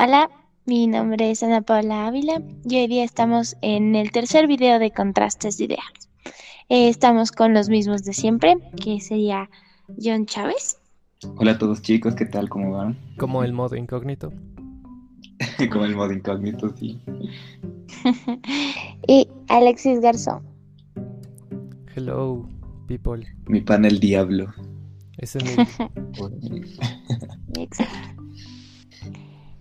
Hola, mi nombre es Ana Paula Ávila y hoy día estamos en el tercer video de contrastes de ideas. Eh, estamos con los mismos de siempre, que sería John Chávez. Hola a todos chicos, ¿qué tal? ¿Cómo van? Como el modo incógnito. Como el modo incógnito, sí. y Alexis Garzón. Hello, people. Mi panel diablo. Ese es mi... Exacto.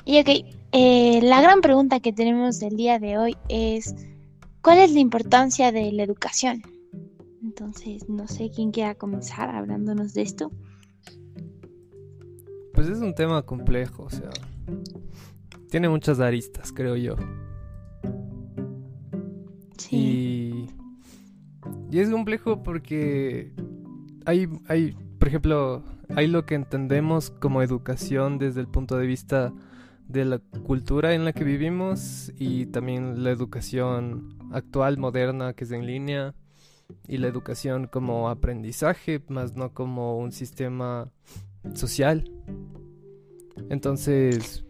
Y ok, eh, la gran pregunta que tenemos del día de hoy es, ¿cuál es la importancia de la educación? Entonces, no sé quién quiera comenzar hablándonos de esto. Pues es un tema complejo, o sea, tiene muchas aristas, creo yo. Sí. Y, y es complejo porque hay, hay, por ejemplo, hay lo que entendemos como educación desde el punto de vista de la cultura en la que vivimos y también la educación actual, moderna, que es en línea, y la educación como aprendizaje, más no como un sistema social. Entonces,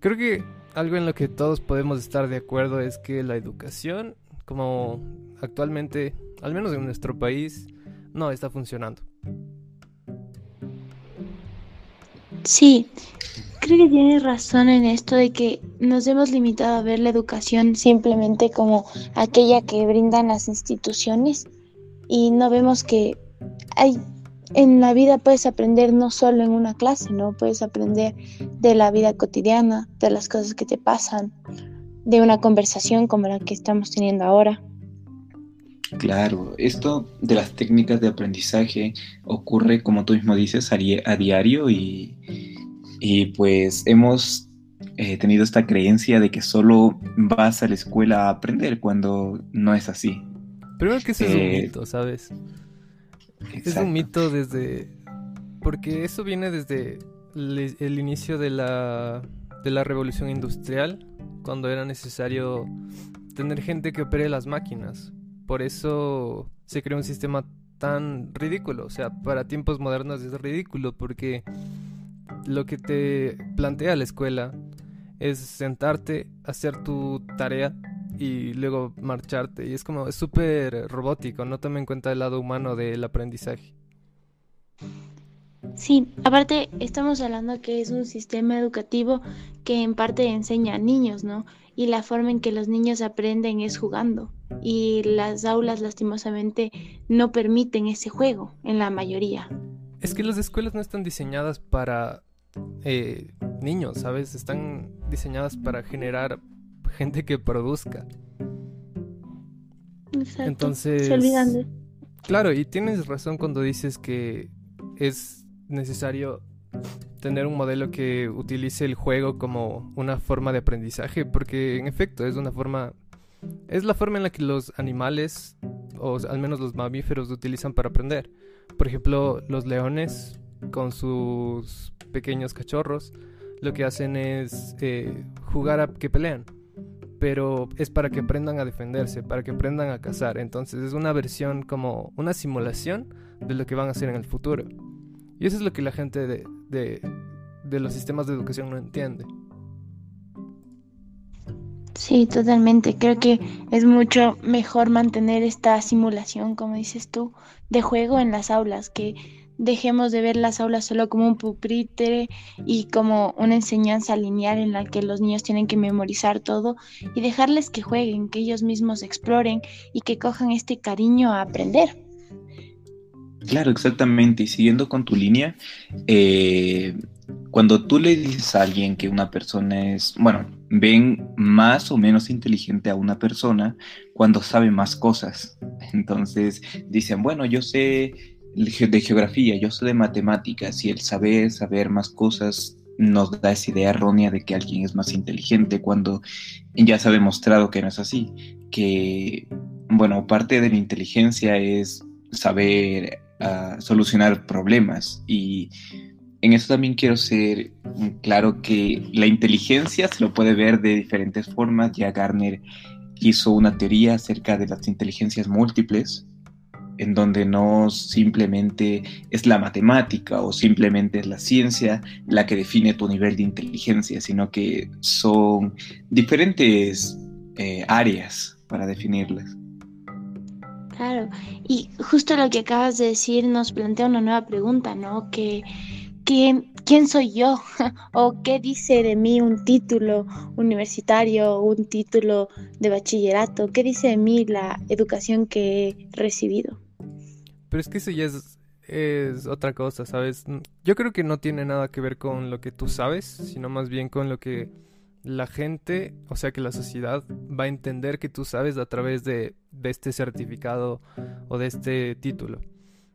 creo que algo en lo que todos podemos estar de acuerdo es que la educación, como actualmente, al menos en nuestro país, no está funcionando. Sí, creo que tienes razón en esto de que nos hemos limitado a ver la educación simplemente como aquella que brindan las instituciones y no vemos que hay en la vida puedes aprender no solo en una clase, ¿no? Puedes aprender de la vida cotidiana, de las cosas que te pasan, de una conversación como la que estamos teniendo ahora. Claro, esto de las técnicas de aprendizaje ocurre, como tú mismo dices, a, diario y, pues hemos eh, tenido esta creencia de que solo vas a la escuela a aprender cuando no es así. Primero que eso es un eh, mito, ¿sabes? Es un mito desde... Porque eso viene desde el inicio de la, de la revolución industrial, cuando era necesario tener gente que opere las máquinas por eso se creó un sistema tan ridículo. O sea, para tiempos modernos es ridículo porque lo que te plantea la escuela es sentarte, hacer tu tarea y luego marcharte. Y es como, es súper robótico, no toma en cuenta el lado humano del aprendizaje. Sí, aparte estamos hablando que es un sistema educativo que en parte enseña a niños, ¿no? Y la forma en que los niños aprenden es jugando. Y las aulas lastimosamente no permiten ese juego en la mayoría. Es que las escuelas no están diseñadas para eh, niños, ¿sabes? Están diseñadas para generar gente que produzca. Exacto. Entonces... Se olvidan de... Claro, y tienes razón cuando dices que es necesario tener un modelo que utilice el juego como una forma de aprendizaje, porque en efecto es una forma, es la forma en la que los animales, o al menos los mamíferos, utilizan para aprender. Por ejemplo, los leones con sus pequeños cachorros, lo que hacen es eh, jugar a que pelean, pero es para que aprendan a defenderse, para que aprendan a cazar. Entonces es una versión como una simulación de lo que van a hacer en el futuro. Y eso es lo que la gente de, de, los sistemas de educación no entiende. Sí, totalmente. Creo que es mucho mejor mantener esta simulación, como dices tú, de juego en las aulas, que dejemos de ver las aulas solo como un pupitre y como una enseñanza lineal en la que los niños tienen que memorizar todo y dejarles que jueguen, que ellos mismos exploren y que cojan este cariño a aprender. Claro, exactamente. Y siguiendo con tu línea, eh, cuando tú le dices a alguien que una persona es, bueno, ven más o menos inteligente a una persona cuando sabe más cosas. Entonces dicen, bueno, yo sé de geografía, yo sé de matemáticas y el saber, saber más cosas nos da esa idea errónea de que alguien es más inteligente cuando ya se ha demostrado que no es así, que, bueno, parte de la inteligencia es saber a solucionar problemas. Y en eso también quiero ser claro que la inteligencia se lo puede ver de diferentes formas. Ya Garner hizo una teoría acerca de las inteligencias múltiples. en donde no simplemente es la matemática o simplemente es la ciencia la que define tu nivel de inteligencia, sino que son diferentes eh, áreas para definirlas. Claro, y justo lo que acabas de decir nos plantea una nueva pregunta, ¿no? Que, ¿quién soy yo? ¿O qué dice de mí un título universitario, un título de bachillerato? ¿Qué dice de mí la educación que he recibido? Pero es que eso ya es, es otra cosa, ¿sabes? Yo creo que no tiene nada que ver con lo que tú sabes, sino más bien con lo que la gente, o sea que la sociedad va a entender que tú sabes a través de, este certificado o de este título.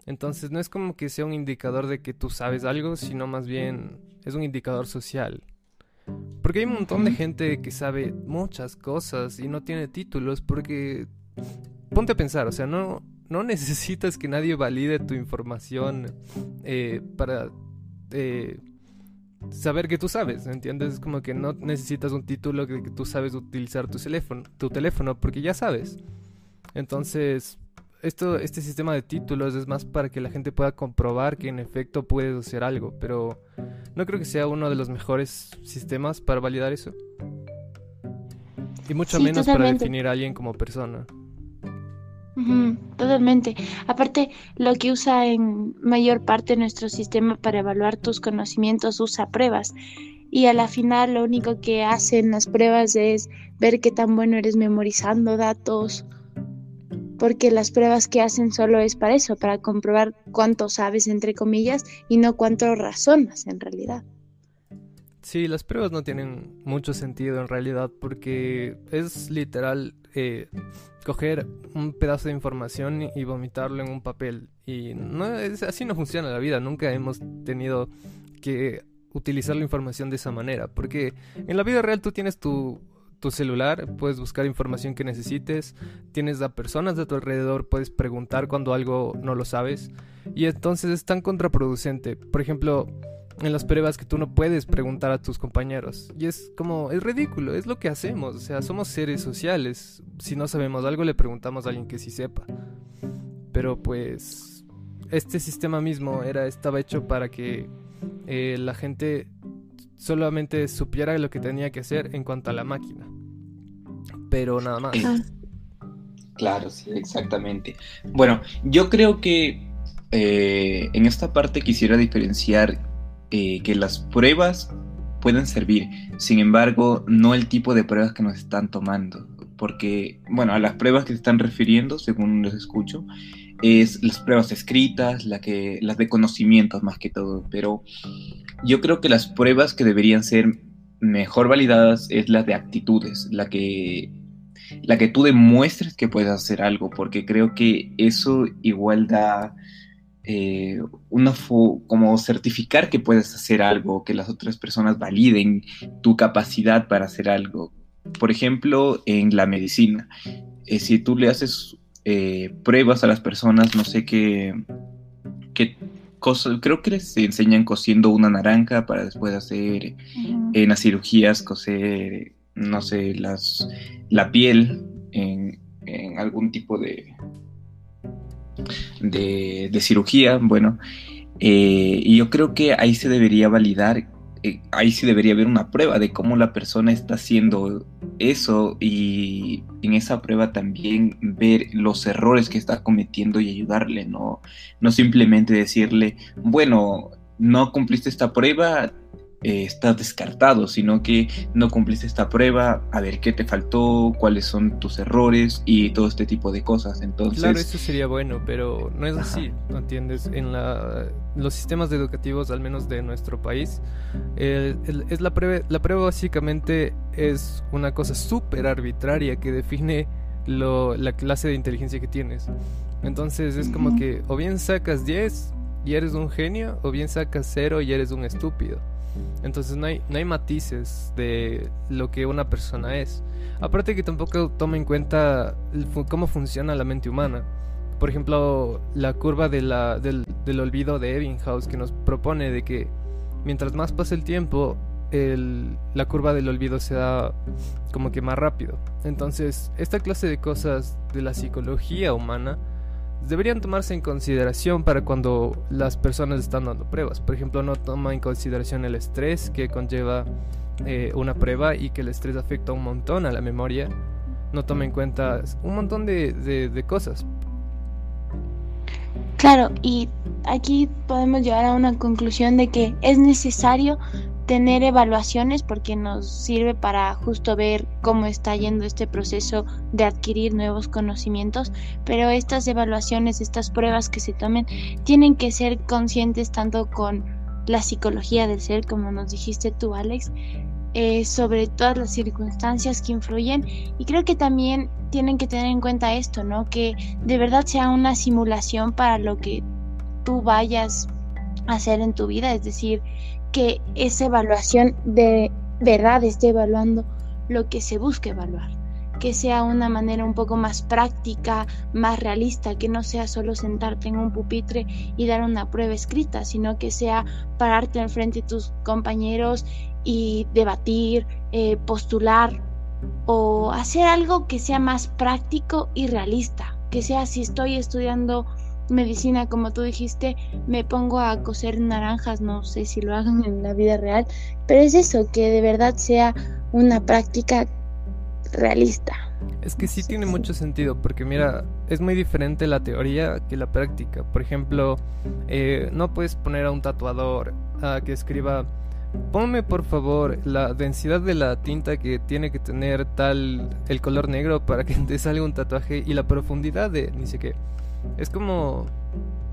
Entonces no es como que sea un indicador de que tú sabes algo, sino más bien es un indicador social. Porque hay un montón de gente que sabe muchas cosas y no tiene títulos porque... Ponte a pensar, o sea, no, no necesitas que nadie valide tu información eh, para... Eh, saber que tú sabes, ¿entiendes? Es como que no necesitas un título que, que tú sabes utilizar tu teléfono, tu teléfono, porque ya sabes. Entonces, esto, este sistema de títulos es más para que la gente pueda comprobar que en efecto puedes hacer algo, pero no creo que sea uno de los mejores sistemas para validar eso. Y mucho menos para definir a alguien como persona totalmente. Aparte, lo que usa en mayor parte nuestro sistema para evaluar tus conocimientos usa pruebas. Y a la final lo único que hacen las pruebas es ver qué tan bueno eres memorizando datos. Porque las pruebas que hacen solo es para eso, para comprobar cuánto sabes, entre comillas, y no cuánto razonas en realidad. Sí, las pruebas no tienen mucho sentido en realidad porque es literal eh, coger un pedazo de información y vomitarlo en un papel. Y no es, así no funciona la vida. Nunca hemos tenido que utilizar la información de esa manera. Porque en la vida real tú tienes tu, tu celular, puedes buscar información que necesites, tienes a personas de tu alrededor, puedes preguntar cuando algo no lo sabes. Y entonces es tan contraproducente. Por ejemplo, en las pruebas que tú no puedes preguntar a tus compañeros. Y es como, es ridículo, es lo que hacemos. O sea, somos seres sociales. Si no sabemos algo, le preguntamos a alguien que sí sepa. Pero pues, este sistema mismo era, estaba hecho para que eh, la gente solamente supiera lo que tenía que hacer en cuanto a la máquina. Pero nada más. Claro, sí, exactamente. Bueno, yo creo que eh, en esta parte quisiera diferenciar eh, que las pruebas pueden servir, sin embargo, no el tipo de pruebas que nos están tomando, porque, bueno, a las pruebas que se están refiriendo, según los escucho, es las pruebas escritas, la que, las de conocimientos más que todo, pero yo creo que las pruebas que deberían ser mejor validadas es las de actitudes, la que, la que tú demuestres que puedes hacer algo, porque creo que eso igual da eh, una como certificar que puedes hacer algo, que las otras personas validen tu capacidad para hacer algo. Por ejemplo, en la medicina, eh, si tú le haces eh, pruebas a las personas, no sé qué, qué cosas, creo que les enseñan cosiendo una naranja para después hacer en las cirugías, coser, no sé, las, la piel en algún tipo de, de, cirugía, bueno, eh, y yo creo que ahí se debería validar, eh, ahí sí debería haber una prueba de cómo la persona está haciendo eso y en esa prueba también ver los errores que está cometiendo y ayudarle, no, no simplemente decirle, bueno, no cumpliste esta prueba, eh, estás descartado, sino que no cumpliste esta prueba, a ver qué te faltó, cuáles son tus errores y todo este tipo de cosas. Entonces, claro, eso sería bueno, pero no es así, ¿no entiendes? En la, los sistemas educativos, al menos de nuestro país, es la prueba, la prueba básicamente es una cosa súper arbitraria que define lo, la clase de inteligencia que tienes. Entonces es como que o bien sacas 10 y eres un genio, o bien sacas 0 y eres un estúpido. Entonces no hay, no hay matices de lo que una persona es. Aparte que tampoco toma en cuenta cómo funciona la mente humana. Por ejemplo, la curva del, del, olvido de Ebbinghaus que nos propone de que mientras más pasa el tiempo, la curva del olvido se da como que más rápido. Entonces, esta clase de cosas de la psicología humana deberían tomarse en consideración para cuando las personas están dando pruebas. Por ejemplo, no toma en consideración el estrés que conlleva eh, una prueba y que el estrés afecta un montón a la memoria. No toma en cuenta un montón de, de cosas. Claro, y aquí podemos llegar a una conclusión de que es necesario tener evaluaciones porque nos sirve para justo ver cómo está yendo este proceso de adquirir nuevos conocimientos, pero estas evaluaciones, estas pruebas que se tomen, tienen que ser conscientes tanto con la psicología del ser, como nos dijiste tú, Alex, eh, sobre todas las circunstancias que influyen y creo que también tienen que tener en cuenta esto, ¿no? Que de verdad sea una simulación para lo que tú vayas a hacer en tu vida, es decir, que esa evaluación de verdad esté evaluando lo que se busca evaluar, que sea una manera un poco más práctica, más realista, que no sea solo sentarte en un pupitre y dar una prueba escrita, sino que sea pararte enfrente de tus compañeros y debatir, eh, postular o hacer algo que sea más práctico y realista, que sea si estoy estudiando medicina, como tú dijiste, me pongo a coser naranjas, no sé si lo hagan en la vida real, pero es eso, que de verdad sea una práctica realista. Es que sí tiene mucho sentido, porque mira, es muy diferente la teoría que la práctica. Por ejemplo, eh, no puedes poner a un tatuador a que escriba, ponme por favor la densidad de la tinta que tiene que tener tal el color negro para que te salga un tatuaje y la profundidad de ni sé qué. Es como...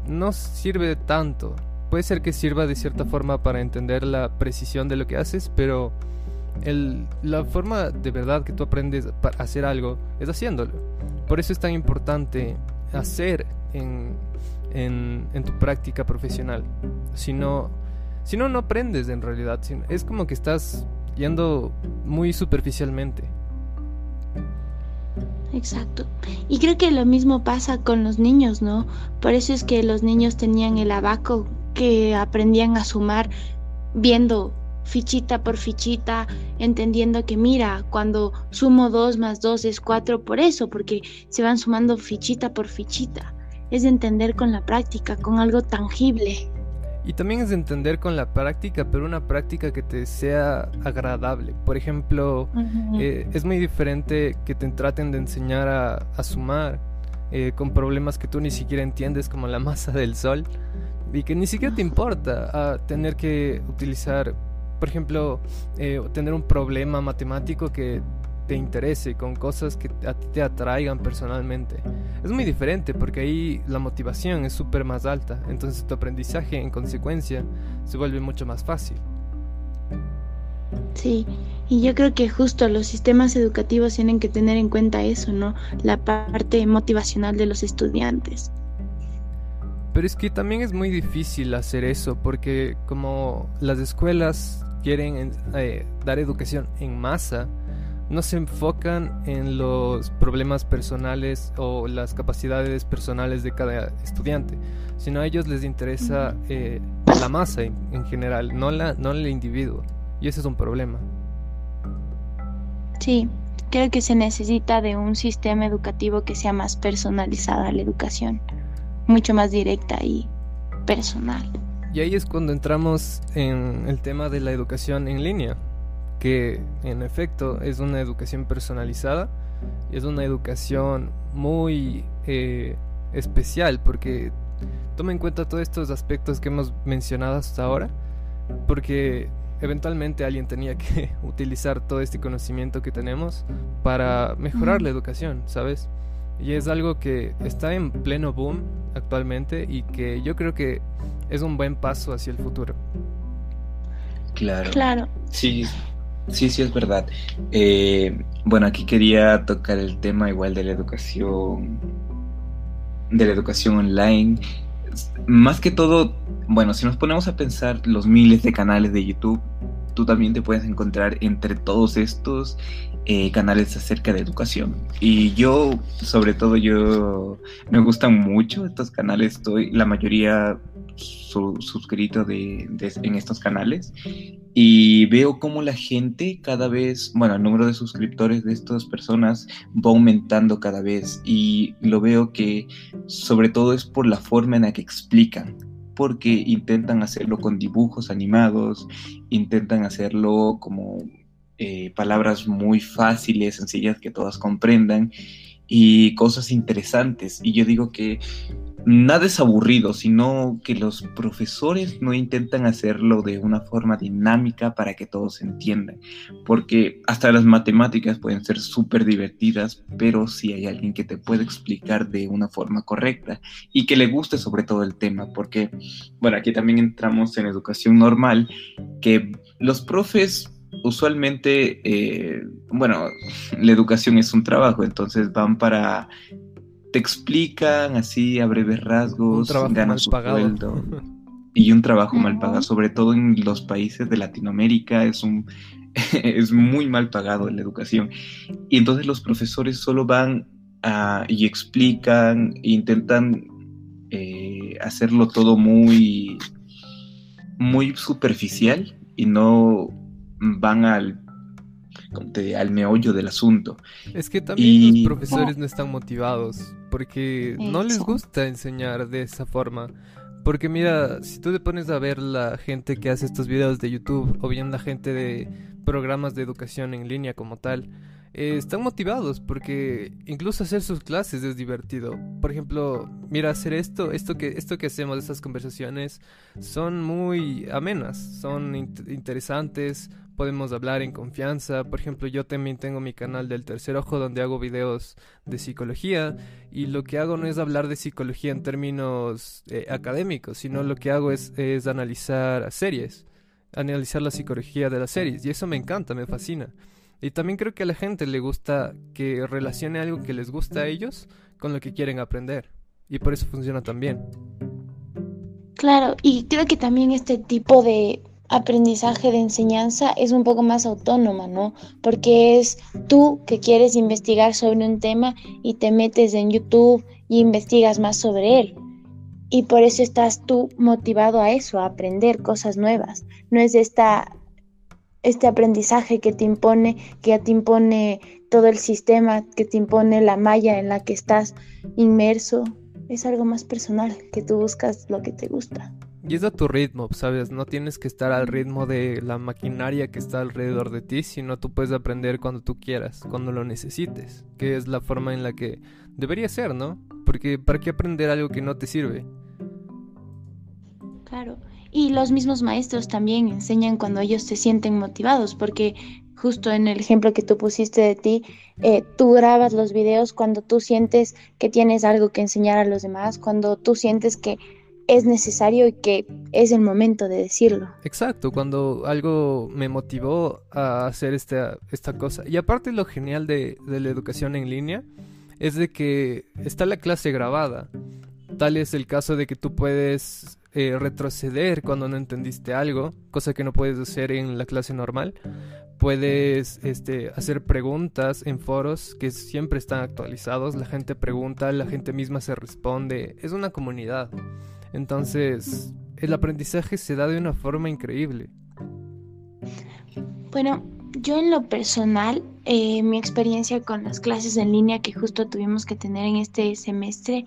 no sirve tanto. Puede ser que sirva de cierta forma para entender la precisión de lo que haces, pero el, la forma de verdad que tú aprendes para hacer algo es haciéndolo. Por eso es tan importante hacer en, en, en tu práctica profesional. Si no, si no, no aprendes en realidad. Es como que estás yendo muy superficialmente. Exacto. Y creo que lo mismo pasa con los niños, ¿no? Por eso es que los niños tenían el abaco, que aprendían a sumar viendo fichita por fichita, entendiendo que mira, cuando sumo 2 más 2 es 4 por eso, porque se van sumando fichita por fichita. Es entender con la práctica, con algo tangible. Y también es de entender con la práctica, pero una práctica que te sea agradable. Por ejemplo, eh, es muy diferente que te traten de enseñar a, sumar eh, con problemas que tú ni siquiera entiendes, como la masa del sol, y que ni siquiera te importa a tener que utilizar, por ejemplo, eh, tener un problema matemático que te interese, con cosas que a ti te atraigan personalmente. Es muy diferente porque ahí la motivación es súper más alta, entonces tu aprendizaje en consecuencia se vuelve mucho más fácil. Sí, y yo creo que justo los sistemas educativos tienen que tener en cuenta eso, ¿no? La parte motivacional de los estudiantes. Pero es que también es muy difícil hacer eso porque como las escuelas quieren eh, dar educación en masa, no se enfocan en los problemas personales o las capacidades personales de cada estudiante, sino a ellos les interesa eh, la masa en, general, no, la, no el individuo. Y ese es un problema. Sí, creo que se necesita de un sistema educativo que sea más personalizada la educación, mucho más directa y personal. Y ahí es cuando entramos en el tema de la educación en línea, que en efecto es una educación personalizada y es una educación muy eh, especial porque toma en cuenta todos estos aspectos que hemos mencionado hasta ahora porque eventualmente alguien tenía que utilizar todo este conocimiento que tenemos para mejorar la educación, ¿sabes? Y es algo que está en pleno boom actualmente y que yo creo que es un buen paso hacia el futuro. Claro. Claro. Sí, Sí, sí, es verdad. Eh, bueno, aquí quería tocar el tema igual de la educación, de la educación online. Más que todo, bueno, si nos ponemos a pensar los miles de canales de YouTube, tú también te puedes encontrar entre todos estos eh, canales acerca de educación. Y yo, sobre todo, yo me gustan mucho estos canales. Estoy, la mayoría suscrito de, en estos canales y veo cómo la gente cada vez, bueno, el número de suscriptores de estas personas va aumentando cada vez y lo veo que sobre todo es por la forma en la que explican porque intentan hacerlo con dibujos animados, intentan hacerlo como eh, palabras muy fáciles, sencillas que todas comprendan y cosas interesantes. Y yo digo que nada es aburrido, sino que los profesores no intentan hacerlo de una forma dinámica para que todos entiendan, porque hasta las matemáticas pueden ser súper divertidas, pero si hay alguien que te puede explicar de una forma correcta y que le guste sobre todo el tema, porque, bueno, aquí también entramos en educación normal, que los profes usualmente, eh, bueno, la educación es un trabajo, entonces van para te explican así a breves rasgos, ganan su sueldo y un trabajo mal pagado, sobre todo en los países de Latinoamérica es un es muy mal pagado la educación. Y entonces los profesores solo van y explican, e intentan eh, hacerlo todo muy, muy superficial y no van al al meollo del asunto. Es que también los profesores no están motivados porque no les gusta enseñar de esa forma. Porque mira, si tú te pones a ver la gente que hace estos videos de YouTube o bien la gente de programas de educación en línea como tal, eh, están motivados porque incluso hacer sus clases es divertido. Por ejemplo, mira, hacer esto, esto que, esto que hacemos, estas conversaciones, son muy amenas, son interesantes, podemos hablar en confianza. Por ejemplo, yo también tengo mi canal del tercer ojo donde hago videos de psicología y lo que hago no es hablar de psicología en términos eh, académicos, sino lo que hago es, es analizar series, analizar la psicología de las series y eso me encanta, me fascina. Y también creo que a la gente le gusta que relacione algo que les gusta a ellos con lo que quieren aprender. Y por eso funciona tan bien. Claro, y creo que también este tipo de aprendizaje de enseñanza es un poco más autónoma, ¿no? Porque es tú que quieres investigar sobre un tema y te metes en YouTube y investigas más sobre él. Y por eso estás tú motivado a eso, a aprender cosas nuevas. No es esta, este aprendizaje que te impone, que ya te impone todo el sistema, que te impone la malla en la que estás inmerso. Es algo más personal, que tú buscas lo que te gusta. Y es a tu ritmo, ¿sabes? No tienes que estar al ritmo de la maquinaria que está alrededor de ti, sino tú puedes aprender cuando tú quieras, cuando lo necesites, que es la forma en la que debería ser, ¿no? Porque ¿para qué aprender algo que no te sirve? Claro, y los mismos maestros también enseñan cuando ellos se sienten motivados, porque justo en el ejemplo que tú pusiste de ti, eh, tú grabas los videos cuando tú sientes que tienes algo que enseñar a los demás, cuando tú sientes que es necesario y que es el momento de decirlo. Exacto, cuando algo me motivó a hacer esta, esta cosa. Y aparte lo genial de, la educación en línea es de que está la clase grabada. Tal es el caso de que tú puedes eh, retroceder cuando no entendiste algo, cosa que no puedes hacer en la clase normal. Puedes este, hacer preguntas en foros que siempre están actualizados. La gente pregunta, la gente misma se responde. Es una comunidad. Entonces, el aprendizaje se da de una forma increíble. Bueno, yo en lo personal, eh, mi experiencia con las clases en línea que justo tuvimos que tener en este semestre,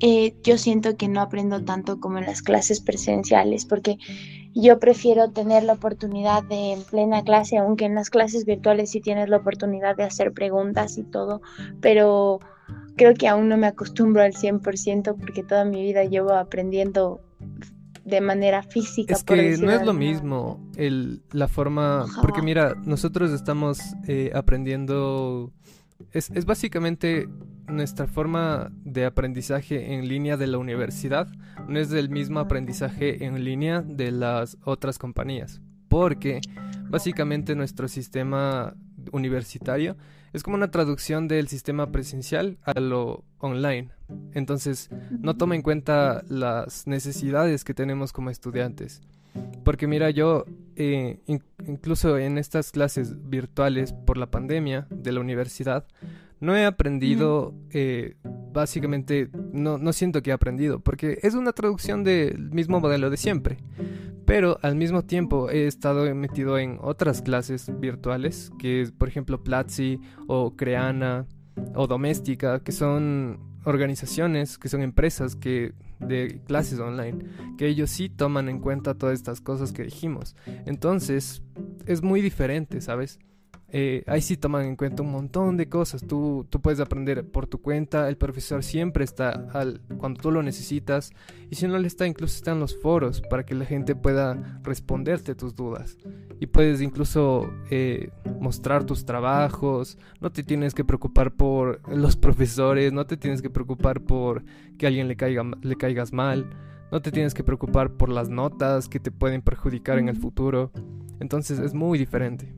eh, yo siento que no aprendo tanto como en las clases presenciales, porque yo prefiero tener la oportunidad de en plena clase, aunque en las clases virtuales sí tienes la oportunidad de hacer preguntas y todo, pero creo que aún no me acostumbro al 100% porque toda mi vida llevo aprendiendo de manera física. Es que no es lo mismo el, la forma, porque mira, nosotros estamos eh, aprendiendo, es, es básicamente nuestra forma de aprendizaje en línea de la universidad, no es del mismo aprendizaje en línea de las otras compañías, porque básicamente nuestro sistema universitario es como una traducción del sistema presencial a lo online. Entonces, no toma en cuenta las necesidades que tenemos como estudiantes. Porque mira, yo eh, incluso en estas clases virtuales por la pandemia de la universidad, No he aprendido, eh, básicamente, no, no siento que he aprendido, porque es una traducción del mismo modelo de siempre. Pero al mismo tiempo he estado metido en otras clases virtuales, que es por ejemplo Platzi o Creana o Doméstica, que son organizaciones, que son empresas que de clases online, que ellos sí toman en cuenta todas estas cosas que dijimos. Entonces, es muy diferente, ¿sabes? Eh, ahí sí toman en cuenta un montón de cosas. Tú, tú puedes aprender por tu cuenta. El profesor siempre está al, cuando tú lo necesitas. Y si no le está, incluso están los foros para que la gente pueda responderte tus dudas. Y puedes incluso eh, mostrar tus trabajos. No te tienes que preocupar por los profesores. No te tienes que preocupar por que a alguien le, caiga, le caigas mal. No te tienes que preocupar por las notas que te pueden perjudicar en el futuro. Entonces es muy diferente.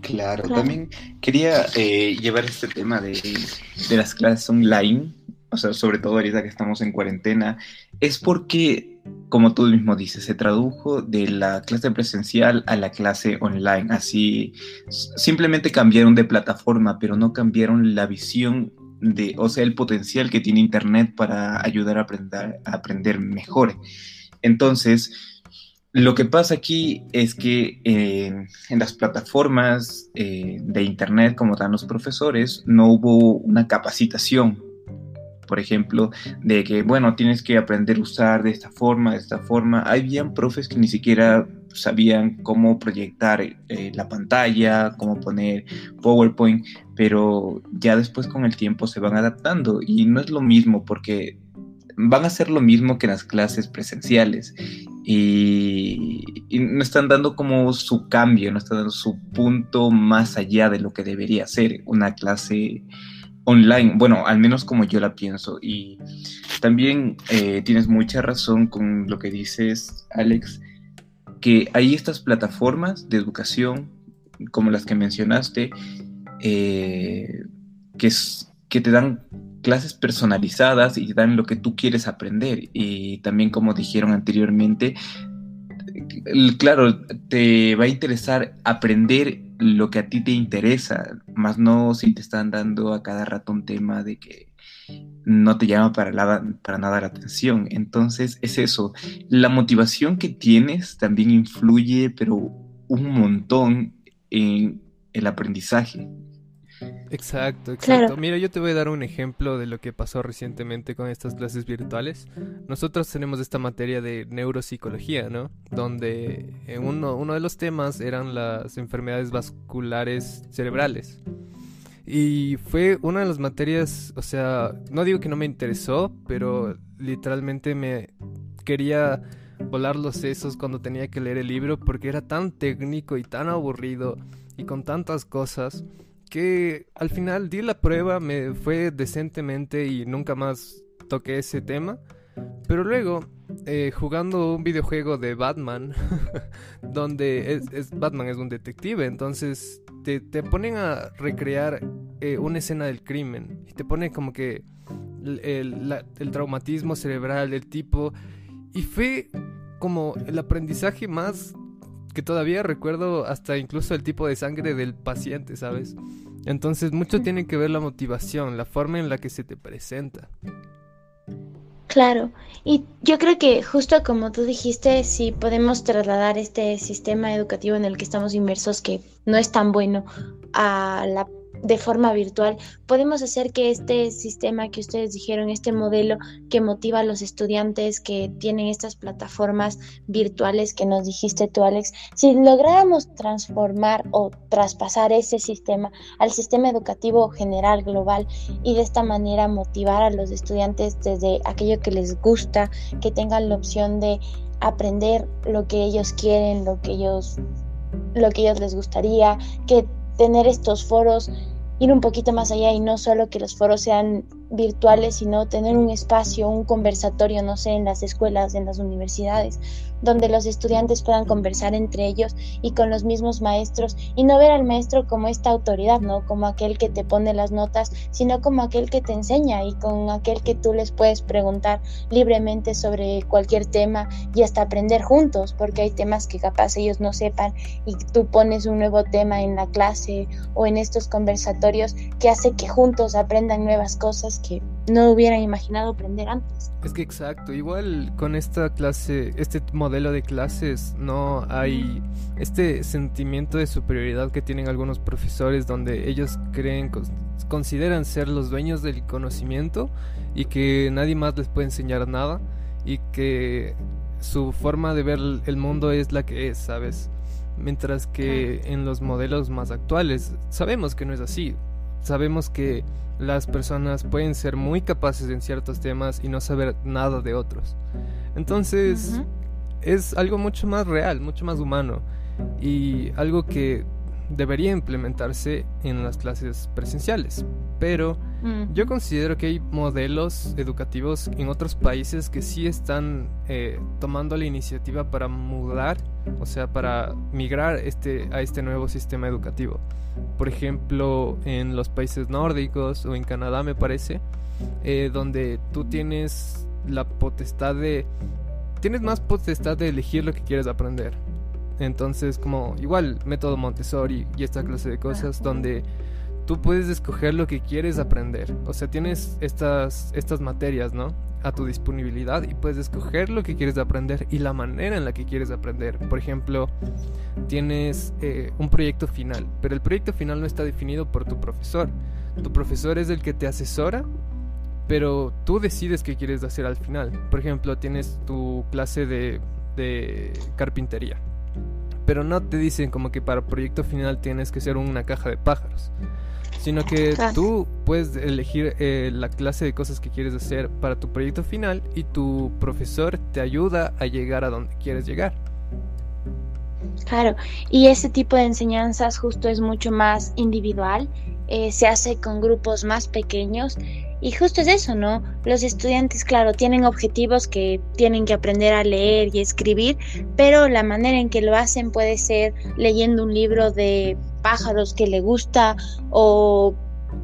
Claro, también quería eh, llevar este tema de, las clases online, o sea, sobre todo ahorita que estamos en cuarentena, es porque, como tú mismo dices, se tradujo de la clase presencial a la clase online. Así, simplemente cambiaron de plataforma, pero no cambiaron la visión de, o sea, el potencial que tiene Internet para ayudar a aprender, a aprender mejor. Entonces, lo que pasa aquí es que eh, en las plataformas eh, de Internet, como dan los profesores, no hubo una capacitación, por ejemplo, de que, bueno, tienes que aprender a usar de esta forma, de esta forma. Habían profes que ni siquiera sabían cómo proyectar eh, la pantalla, cómo poner PowerPoint, pero ya después con el tiempo se van adaptando. Y no es lo mismo porque van a ser lo mismo que en las clases presenciales y, no están dando como su cambio, no están dando su punto más allá de lo que debería ser una clase online, bueno, al menos como yo la pienso. Y también eh, tienes mucha razón con lo que dices, Alex, que hay estas plataformas de educación, como las que mencionaste, eh, que, que te dan clases personalizadas y dan lo que tú quieres aprender. Y también, como dijeron anteriormente, claro, te va a interesar aprender lo que a ti te interesa, más no si te están dando a cada rato un tema de que no te llama para nada, para nada la atención. Entonces es eso, la motivación que tienes también influye, pero un montón en el aprendizaje. Exacto, exacto. Mira, yo te voy a dar un ejemplo de lo que pasó recientemente con estas clases virtuales. Nosotros tenemos esta materia de neuropsicología, ¿no? Donde uno, uno de los temas eran las enfermedades vasculares cerebrales. Y fue una de las materias, o sea, no digo que no me interesó, pero literalmente me quería volar los sesos cuando tenía que leer el libro porque era tan técnico y tan aburrido y con tantas cosas que al final di la prueba, me fue decentemente y nunca más toqué ese tema. Pero luego, eh, jugando un videojuego de Batman, donde es, Batman es un detective, entonces te, ponen a recrear eh, una escena del crimen y te pone como que el, el traumatismo cerebral del tipo y fue como el aprendizaje más que todavía recuerdo hasta incluso el tipo de sangre del paciente, ¿sabes? Entonces mucho tiene que ver la motivación, la forma en la que se te presenta. Claro, y yo creo que justo como tú dijiste, si podemos trasladar este sistema educativo en el que estamos inmersos, que no es tan bueno, a la de forma virtual, podemos hacer que este sistema que ustedes dijeron, este modelo que motiva a los estudiantes que tienen estas plataformas virtuales que nos dijiste tú, Alex, si lográramos transformar o traspasar ese sistema al sistema educativo general, global, y de esta manera motivar a los estudiantes desde aquello que les gusta, que tengan la opción de aprender lo que ellos quieren, lo que ellos lo que ellos les gustaría, que tener estos foros, ir un poquito más allá y no solo que los foros sean virtuales, sino tener un espacio, un conversatorio, no sé, en las escuelas, en las universidades, donde los estudiantes puedan conversar entre ellos y con los mismos maestros y no ver al maestro como esta autoridad, ¿no? Como aquel que te pone las notas, sino como aquel que te enseña y con aquel que tú les puedes preguntar libremente sobre cualquier tema y hasta aprender juntos, porque hay temas que capaz ellos no sepan y tú pones un nuevo tema en la clase o en estos conversatorios que hace que juntos aprendan nuevas cosas que no hubieran imaginado aprender antes. Es que exacto, igual con esta clase, este modelo de clases, no hay este sentimiento de superioridad que tienen algunos profesores donde ellos creen, consideran ser los dueños del conocimiento y que nadie más les puede enseñar nada y que su forma de ver el mundo es la que es, ¿sabes? Mientras que en los modelos más actuales sabemos que no es así. Sabemos que las personas pueden ser muy capaces en ciertos temas y no saber nada de otros. Entonces, es algo mucho más real, mucho más humano y algo que debería implementarse en las clases presenciales. Pero yo considero que hay modelos educativos en otros países que sí están eh, tomando la iniciativa para mudar, o sea, para migrar este, a este nuevo sistema educativo. Por ejemplo, en los países nórdicos o en Canadá me parece, eh, donde tú tienes la potestad de... Tienes más potestad de elegir lo que quieres aprender. Entonces, como igual método Montessori y esta clase de cosas donde tú puedes escoger lo que quieres aprender. O sea, tienes estas, estas materias, ¿no? A tu disponibilidad y puedes escoger lo que quieres aprender y la manera en la que quieres aprender. Por ejemplo, tienes eh, un proyecto final, pero el proyecto final no está definido por tu profesor. Tu profesor es el que te asesora, pero tú decides qué quieres hacer al final. Por ejemplo, tienes tu clase de, de carpintería pero no te dicen como que para proyecto final tienes que ser una caja de pájaros, sino que tú puedes elegir eh, la clase de cosas que quieres hacer para tu proyecto final y tu profesor te ayuda a llegar a donde quieres llegar. Claro, y ese tipo de enseñanzas justo es mucho más individual, eh, se hace con grupos más pequeños y justo es eso, ¿no? Los estudiantes, claro, tienen objetivos que tienen que aprender a leer y escribir, pero la manera en que lo hacen puede ser leyendo un libro de pájaros que le gusta o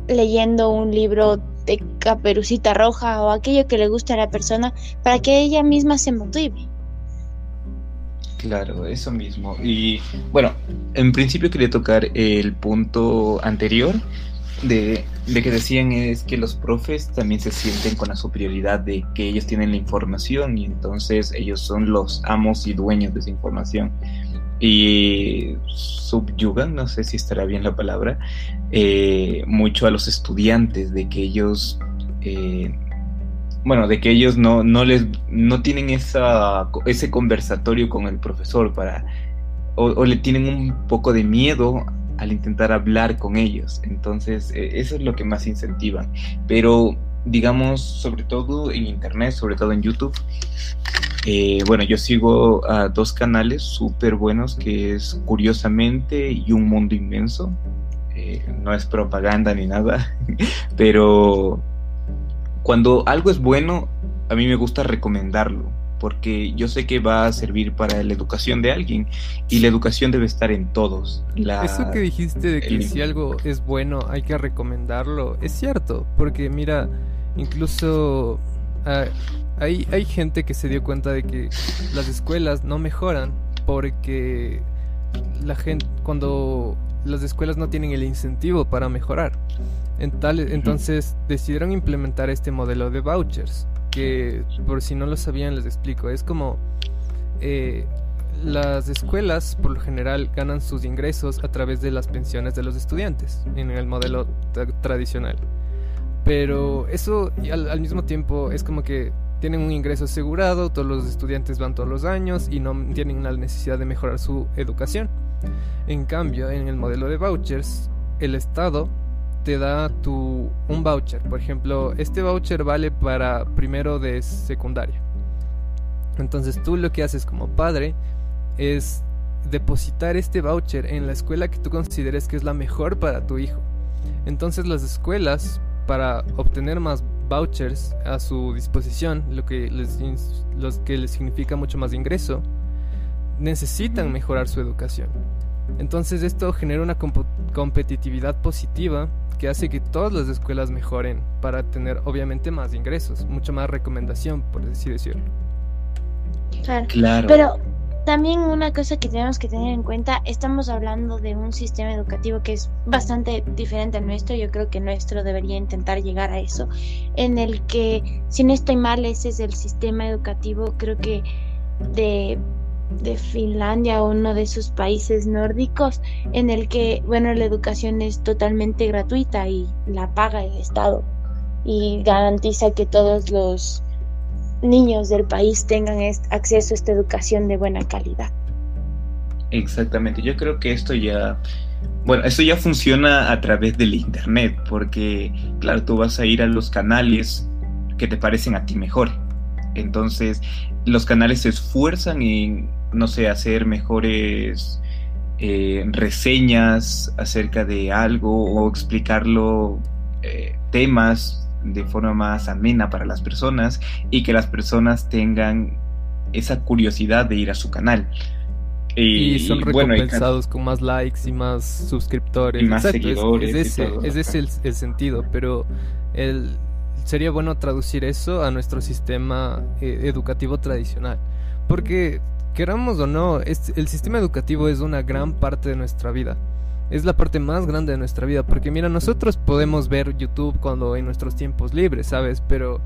leyendo un libro de caperucita roja o aquello que le gusta a la persona para que ella misma se motive. Claro, eso mismo. Y bueno, en principio quería tocar el punto anterior de, que decían es que los profes también se sienten con la superioridad de que ellos tienen la información y entonces ellos son los amos y dueños de esa información. Y subyugan, no sé si estará bien la palabra, eh, mucho a los estudiantes de que ellos, eh, bueno, de que ellos no, no les, no tienen esa, ese conversatorio con el profesor para, o le tienen un poco de miedo al intentar hablar con ellos. Entonces, eh, eso es lo que más incentivan. Pero, digamos, sobre todo en Internet, sobre todo en YouTube, eh, bueno, yo sigo a dos canales súper buenos, que es Curiosamente y Un Mundo Inmenso. Eh, no es propaganda ni nada, pero cuando algo es bueno, a mí me gusta recomendarlo porque yo sé que va a servir para la educación de alguien y la educación debe estar en todos. Eso que dijiste de que si algo es bueno hay que recomendarlo, es cierto, porque mira, incluso ah, hay, hay gente que se dio cuenta de que las escuelas no mejoran porque la gente cuando las escuelas no tienen el incentivo para mejorar. En tal, entonces decidieron implementar este modelo de vouchers que por si no lo sabían les explico. Es como eh, las escuelas por lo general ganan sus ingresos a través de las pensiones de los estudiantes en el modelo tradicional. Pero eso al, al mismo tiempo es como que tienen un ingreso asegurado, todos los estudiantes van todos los años y no tienen la necesidad de mejorar su educación. En cambio, en el modelo de vouchers, el Estado te da tu, un voucher. Por ejemplo, este voucher vale para primero de secundaria. Entonces tú lo que haces como padre es depositar este voucher en la escuela que tú consideres que es la mejor para tu hijo. Entonces las escuelas, para obtener más vouchers a su disposición, lo que les, los que les significa mucho más ingreso, necesitan mejorar su educación. Entonces esto genera una competitividad positiva que hace que todas las escuelas mejoren para tener obviamente más ingresos, mucha más recomendación, por así decirlo. Claro. Pero también una cosa que tenemos que tener en cuenta, estamos hablando de un sistema educativo que es bastante diferente al nuestro, yo creo que nuestro debería intentar llegar a eso, en el que, si no estoy mal, ese es el sistema educativo, creo que de de Finlandia, uno de sus países nórdicos, en el que, bueno, la educación es totalmente gratuita y la paga el Estado y garantiza que todos los niños del país tengan acceso a esta educación de buena calidad. Exactamente, yo creo que esto ya, bueno, esto ya funciona a través del Internet, porque, claro, tú vas a ir a los canales que te parecen a ti mejor. Entonces, los canales se esfuerzan en, no sé, hacer mejores eh, reseñas acerca de algo o explicarlo eh, temas de forma más amena para las personas y que las personas tengan esa curiosidad de ir a su canal. Y, son recompensados con más likes y más suscriptores. Y más seguidores. Es, ese, es el, sentido, pero el, sería bueno traducir eso a nuestro sistema eh, educativo tradicional. Porque, queramos o no, el sistema educativo es una gran parte de nuestra vida es la parte más grande de nuestra vida. Porque mira, nosotros podemos ver YouTube cuando en nuestros tiempos libres, ¿sabes? Pero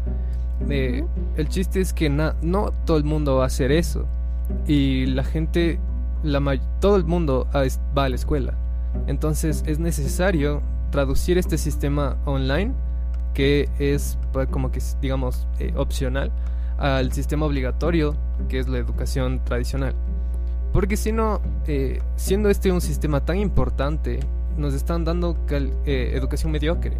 eh, el chiste es que no todo el mundo va a hacer eso. Y la gente, la todo el mundo va a la escuela. Entonces es necesario traducir este sistema online, que es pues, como que digamos eh, opcional, al sistema obligatorio, que es la educación tradicional. Porque si no, eh, siendo este un sistema tan importante, nos están dando eh, educación mediocre.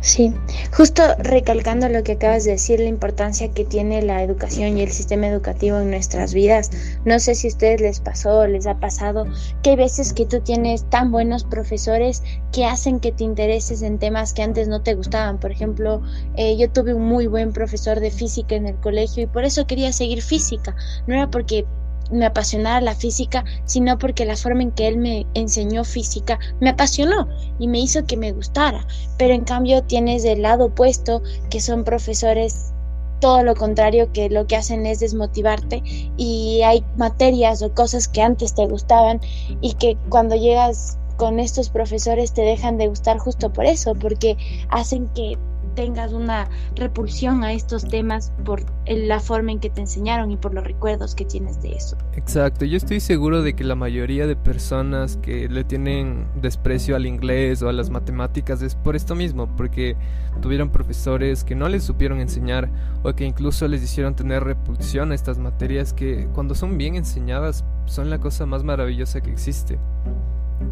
Sí, justo recalcando lo que acabas de decir, la importancia que tiene la educación y el sistema educativo en nuestras vidas. No sé si a ustedes les pasó o les ha pasado que hay veces que tú tienes tan buenos profesores que hacen que te intereses en temas que antes no te gustaban. Por ejemplo, eh, yo tuve un muy buen profesor de física en el colegio y por eso quería seguir física. No era porque me apasionara la física, sino porque la forma en que él me enseñó física me apasionó y me hizo que me gustara. Pero en cambio tienes del lado opuesto, que son profesores todo lo contrario, que lo que hacen es desmotivarte y hay materias o cosas que antes te gustaban y que cuando llegas con estos profesores te dejan de gustar justo por eso, porque hacen que tengas una repulsión a estos temas por la forma en que te enseñaron y por los recuerdos que tienes de eso. Exacto, yo estoy seguro de que la mayoría de personas que le tienen desprecio al inglés o a las matemáticas es por esto mismo, porque tuvieron profesores que no les supieron enseñar o que incluso les hicieron tener repulsión a estas materias que cuando son bien enseñadas son la cosa más maravillosa que existe.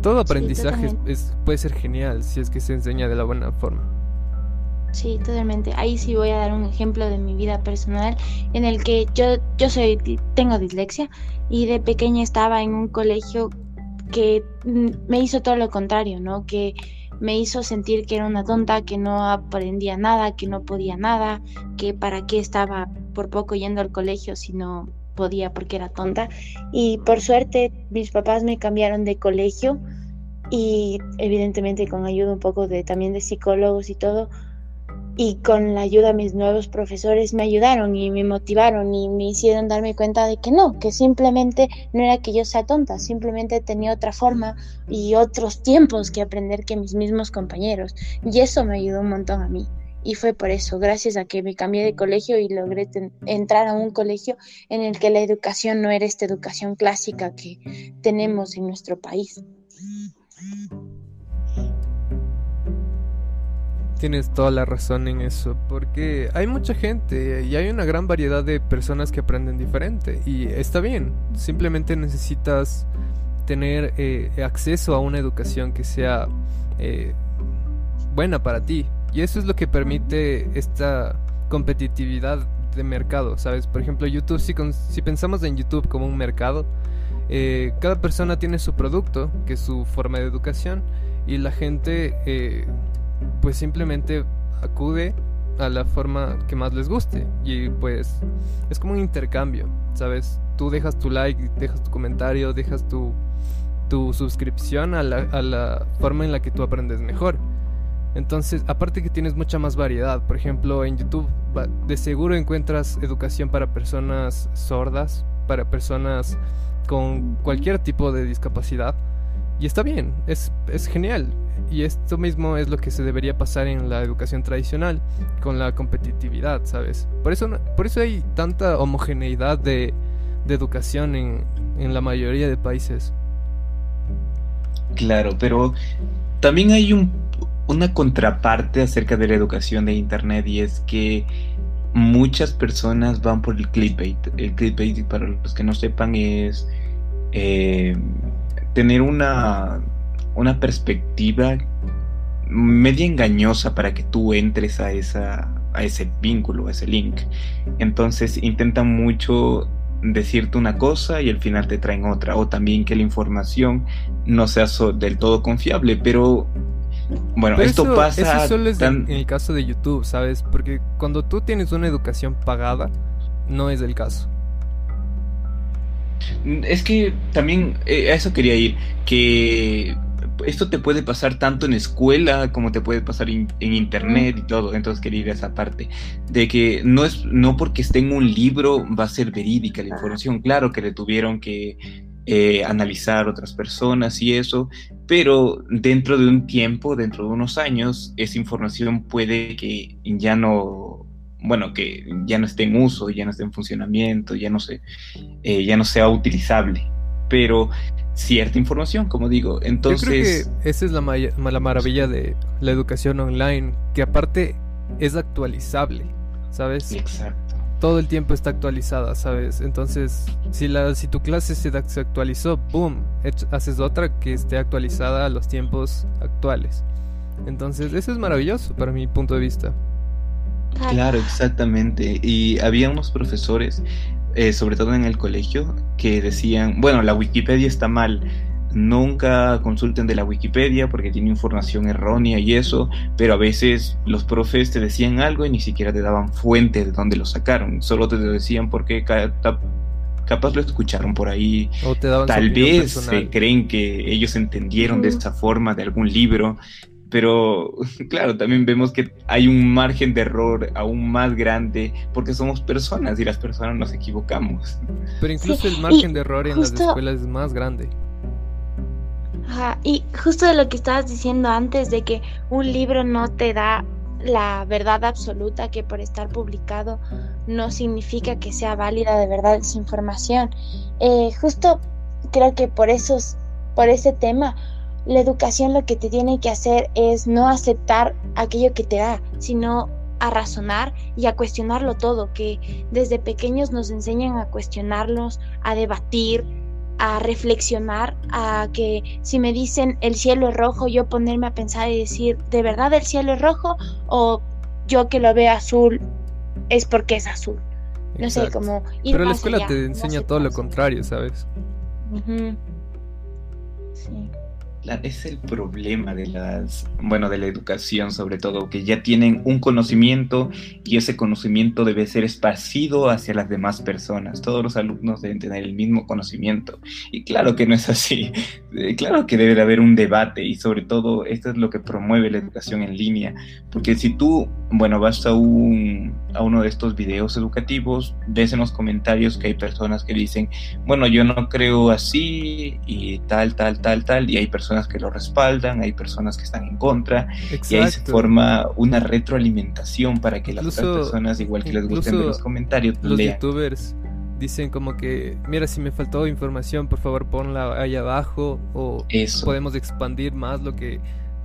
Todo aprendizaje puede ser genial si es que se enseña de la buena forma. Sí, totalmente. Ahí sí voy a dar un ejemplo de mi vida personal en el que yo, yo soy, tengo dislexia y de pequeña estaba en un colegio que me hizo todo lo contrario, ¿no? Que me hizo sentir que era una tonta, que no aprendía nada, que no podía nada, que para qué estaba por poco yendo al colegio si no podía porque era tonta. Y por suerte mis papás me cambiaron de colegio y evidentemente con ayuda un poco de también de psicólogos y todo, y con la ayuda de mis nuevos profesores me ayudaron y me motivaron y me hicieron darme cuenta de que no, que simplemente no era que yo sea tonta, simplemente tenía otra forma y otros tiempos que aprender que mis mismos compañeros. Y eso me ayudó un montón a mí. Y fue por eso, gracias a que me cambié de colegio y logré entrar a un colegio en el que la educación no era esta educación clásica que tenemos en nuestro país. Tienes toda la razón en eso, porque hay mucha gente y hay una gran variedad de personas que aprenden diferente y está bien, simplemente necesitas tener eh, acceso a una educación que sea eh, buena para ti y eso es lo que permite esta competitividad de mercado, ¿sabes? Por ejemplo, YouTube, si, si pensamos en YouTube como un mercado, eh, cada persona tiene su producto, que es su forma de educación, y la gente pues simplemente acude a la forma que más les guste. Y pues es como un intercambio, ¿sabes? Tú dejas tu like, dejas tu comentario, dejas tu, tu suscripción a la, a la forma en la que tú aprendes mejor. Entonces, aparte que tienes mucha más variedad, por ejemplo, en YouTube de seguro encuentras educación para personas sordas, para personas con cualquier tipo de discapacidad. Y está bien, es, es genial. Y esto mismo es lo que se debería pasar en la educación tradicional, con la competitividad, ¿sabes? Por eso, por eso hay tanta homogeneidad de, de educación en, en la mayoría de países. Claro, pero también hay un, una contraparte acerca de la educación de Internet y es que muchas personas van por el clickbait. El clickbait, para los que no sepan, es eh, tener una, una perspectiva media engañosa para que tú entres a, esa, a ese vínculo, a ese link. Entonces intentan mucho decirte una cosa y al final te traen otra, o también que la información no sea del todo confiable, pero bueno, esto pasa. Eso solo es en el caso de YouTube, ¿sabes? Porque cuando tú tienes una educación pagada, no es el caso. Es que también eh, a eso quería ir, que esto te puede pasar tanto en escuela como te puede pasar en internet y todo. Entonces quería ir a esa parte de que no es no porque esté en un libro va a ser verídica la información. Claro que le tuvieron que eh, analizar otras personas y eso, pero dentro de un tiempo, dentro de unos años, esa información puede que ya no, bueno, que ya no esté en uso, ya no esté en funcionamiento, ya no, se, eh, ya no sea utilizable. Pero cierta información, como digo. Entonces. Yo creo que esa es la, la maravilla de la educación online, que aparte es actualizable, ¿sabes? Exacto todo el tiempo está actualizada, ¿sabes? Entonces, si, la, si tu clase se, actualizó, boom, haces otra que esté actualizada a los tiempos actuales. Entonces, eso es maravilloso para mi punto de vista. Claro, exactamente. Y había unos profesores, eh, sobre todo en el colegio, que decían, bueno, la Wikipedia está mal, nunca consulten de la Wikipedia porque tiene información errónea y eso, pero a veces los profes te decían algo y ni siquiera te daban fuente de dónde lo sacaron, solo te lo decían porque capaz lo escucharon por ahí, o te tal vez creen que ellos entendieron de esta forma de algún libro, pero claro, también vemos que hay un margen de error aún más grande porque somos personas y las personas nos equivocamos. Pero incluso el margen de error en las escuelas es más grande. Y justo de lo que estabas diciendo antes, de que un libro no te da la verdad absoluta, que por estar publicado no significa que sea válida de verdad esa información. Eh, justo creo que por esos, por ese tema, la educación lo que te tiene que hacer es no aceptar aquello que te da, sino a razonar y a cuestionarlo todo, que desde pequeños nos enseñan a cuestionarlos, a debatir, a reflexionar, a que si me dicen el cielo es rojo, yo ponerme a pensar y decir, ¿de verdad el cielo es rojo? O yo que lo veo azul es porque es azul. No sé, como... Pero la escuela te enseña todo lo contrario, ¿sabes? Es el problema de las, bueno, de la educación sobre todo, que ya tienen un conocimiento y ese conocimiento debe ser esparcido hacia las demás personas. Todos los alumnos deben tener el mismo conocimiento. Y claro que no es así. Eh, claro que debe de haber un debate y sobre todo esto es lo que promueve la educación en línea. Porque si tú, bueno, vas a, un, a uno de estos videos educativos, ves en los comentarios que hay personas que dicen, bueno, yo no creo así y tal, tal, tal, tal, y hay personas que lo respaldan, hay personas que están en contra, y ahí se forma una retroalimentación para que las otras personas, igual que les gusten los comentarios, los youtubers dicen como que, mira, si me faltó información, por favor ponla ahí abajo, o podemos expandir más lo que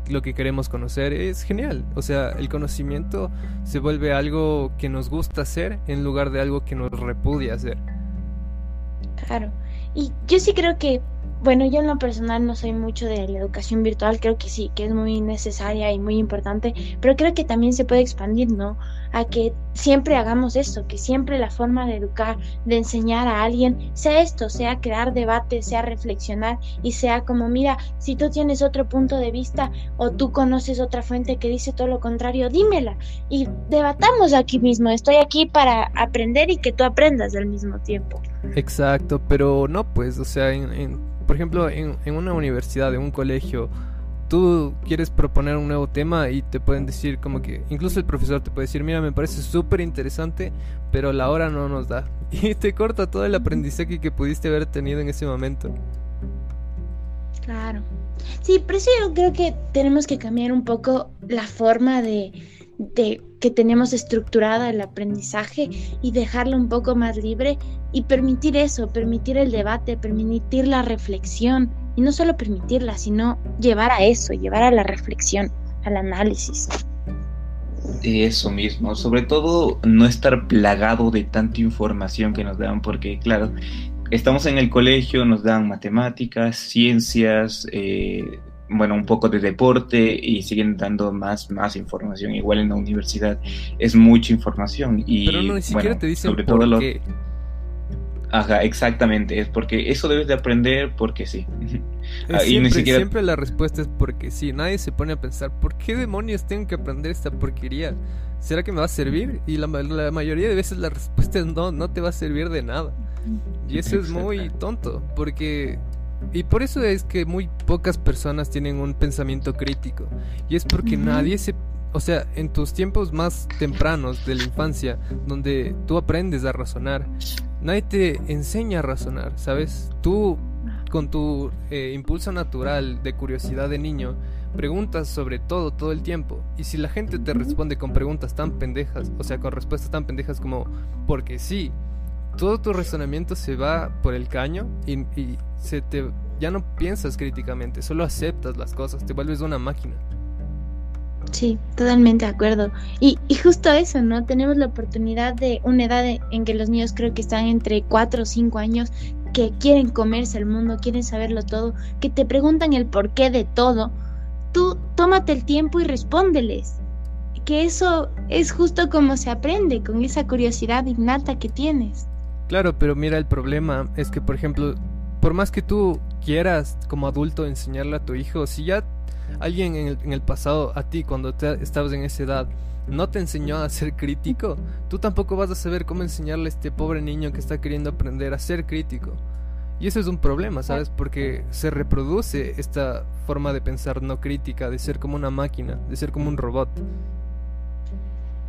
lo que queremos conocer es genial. O sea, el conocimiento se vuelve algo que nos gusta hacer en lugar de algo que nos repudia hacer. Claro. Y yo sí creo que bueno, yo en lo personal no soy mucho de la educación virtual, creo que sí, que es muy necesaria y muy importante, pero creo que también se puede expandir, ¿no? A que siempre hagamos esto, que siempre la forma de educar, de enseñar a alguien, sea esto, sea crear debate, sea reflexionar y sea como, mira, si tú tienes otro punto de vista o tú conoces otra fuente que dice todo lo contrario, dímela y debatamos aquí mismo, estoy aquí para aprender y que tú aprendas al mismo tiempo. Exacto, pero no, pues, o sea, en por ejemplo, en, una universidad, en un colegio, tú quieres proponer un nuevo tema y te pueden decir como que, incluso el profesor te puede decir, mira, me parece súper interesante, pero la hora no nos da. Y te corta todo el aprendizaje que pudiste haber tenido en ese momento. Claro. Sí, por eso yo creo que tenemos que cambiar un poco la forma de, de que tenemos estructurada el aprendizaje y dejarlo un poco más libre y permitir eso, permitir el debate, permitir la reflexión y no solo permitirla, sino llevar a eso, llevar a la reflexión, al análisis. Eso mismo, sobre todo no estar plagado de tanta información que nos dan, porque claro, estamos en el colegio, nos dan matemáticas, ciencias, eh, bueno, un poco de deporte y siguen dando más, más información. Igual en la universidad es mucha información. Y, Pero no, ni siquiera te dicen sobre todo qué. Ajá, exactamente, es porque eso debes de aprender porque sí. Ah, siempre, siempre la respuesta es porque sí, nadie se pone a pensar, ¿por qué demonios tengo que aprender esta porquería? ¿Será que me va a servir? Y la, la mayoría de veces la respuesta es no, no te va a servir de nada. Y eso es muy tonto, porque y por eso es que muy pocas personas tienen un pensamiento crítico. Y es porque nadie se... O sea, en tus tiempos más tempranos de la infancia, donde tú aprendes a razonar, nadie te enseña a razonar, ¿sabes? Tú, con tu eh, impulso natural de curiosidad de niño, preguntas sobre todo todo el tiempo. Y si la gente te responde con preguntas tan pendejas, o sea, con respuestas tan pendejas como porque sí, todo tu razonamiento se va por el caño y, se te ya no piensas críticamente, solo aceptas las cosas, te vuelves una máquina. Sí, totalmente de acuerdo. Y, y, justo eso, ¿no? Tenemos la oportunidad de una edad en que los niños creo que están entre 4 o 5 años, que quieren comerse el mundo, quieren saberlo todo, que te preguntan el porqué de todo. Tú tómate el tiempo y respóndeles. Que eso es justo como se aprende, con esa curiosidad innata que tienes. Claro, pero mira, el problema es que, por ejemplo, por más que tú quieras como adulto enseñarle a tu hijo, si ya alguien en el, pasado, a ti, cuando estabas en esa edad, no te enseñó a ser crítico, tú tampoco vas a saber cómo enseñarle a este pobre niño que está queriendo aprender a ser crítico. Y eso es un problema, ¿sabes? Porque se reproduce esta forma de pensar no crítica, de ser como una máquina, de ser como un robot.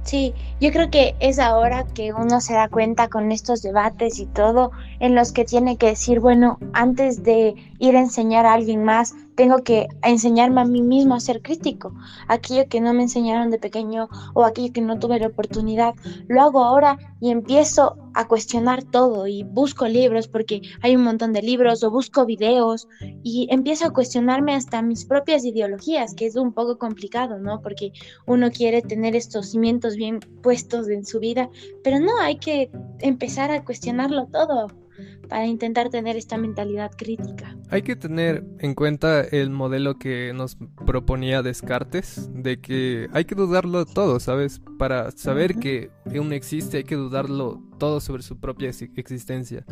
Sí, yo creo que es ahora que uno se da cuenta con estos debates y todo, en los que tiene que decir, bueno, antes de ir a enseñar a alguien más, tengo que enseñarme a mí mismo a ser crítico. Aquello que no me enseñaron de pequeño o aquello que no tuve la oportunidad, lo hago ahora y empiezo a cuestionar todo y busco libros porque hay un montón de libros o busco videos y empiezo a cuestionarme hasta mis propias ideologías, que es un poco complicado, ¿no? Porque uno quiere tener estos cimientos bien puestos en su vida, pero no, hay que empezar a cuestionarlo todo para intentar tener esta mentalidad crítica. Hay que tener en cuenta el modelo que nos proponía Descartes, de que hay que dudarlo todo, ¿sabes? Para saber que uno existe hay que dudarlo todo sobre su propia existencia.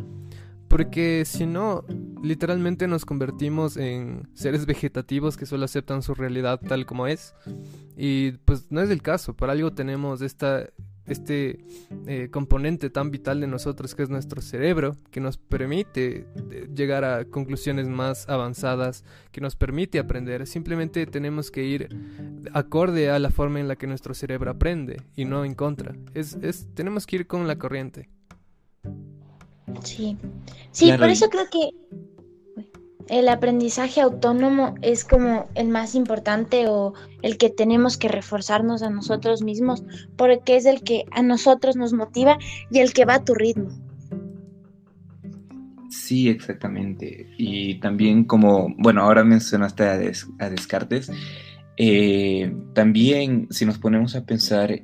Porque si no, literalmente nos convertimos en seres vegetativos que solo aceptan su realidad tal como es. Y pues no es el caso, por algo tenemos esta este eh, componente tan vital de nosotros que es nuestro cerebro, que nos permite eh, llegar a conclusiones más avanzadas, que nos permite aprender. Simplemente tenemos que ir acorde a la forma en la que nuestro cerebro aprende y no en contra. Es, es tenemos que ir con la corriente. Sí, sí, por eso creo que el aprendizaje autónomo es como el más importante o el que tenemos que reforzarnos a nosotros mismos porque es el que a nosotros nos motiva y el que va a tu ritmo. Sí, exactamente. Y también como, bueno, ahora mencionaste a, Descartes, eh, también si nos ponemos a pensar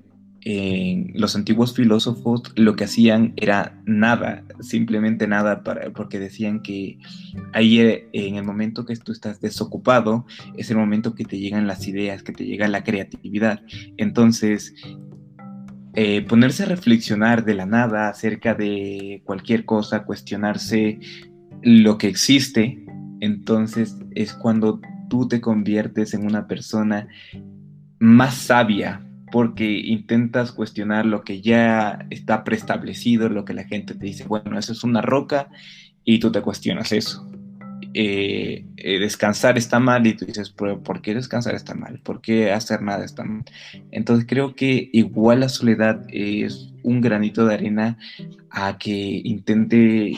los antiguos filósofos lo que hacían era nada, simplemente nada, porque decían que ahí eh, en el momento que tú estás desocupado es el momento que te llegan las ideas, que te llega la creatividad. Entonces, eh, ponerse a reflexionar de la nada acerca de cualquier cosa, cuestionarse lo que existe, entonces es cuando tú te conviertes en una persona más sabia, porque intentas cuestionar lo que ya está preestablecido, lo que la gente te dice, bueno, eso es una roca y tú te cuestionas eso. Eh, eh, descansar está mal y tú dices, ¿por qué descansar está mal? ¿Por qué hacer nada está mal? Entonces creo que igual la soledad es un granito de arena a que intente,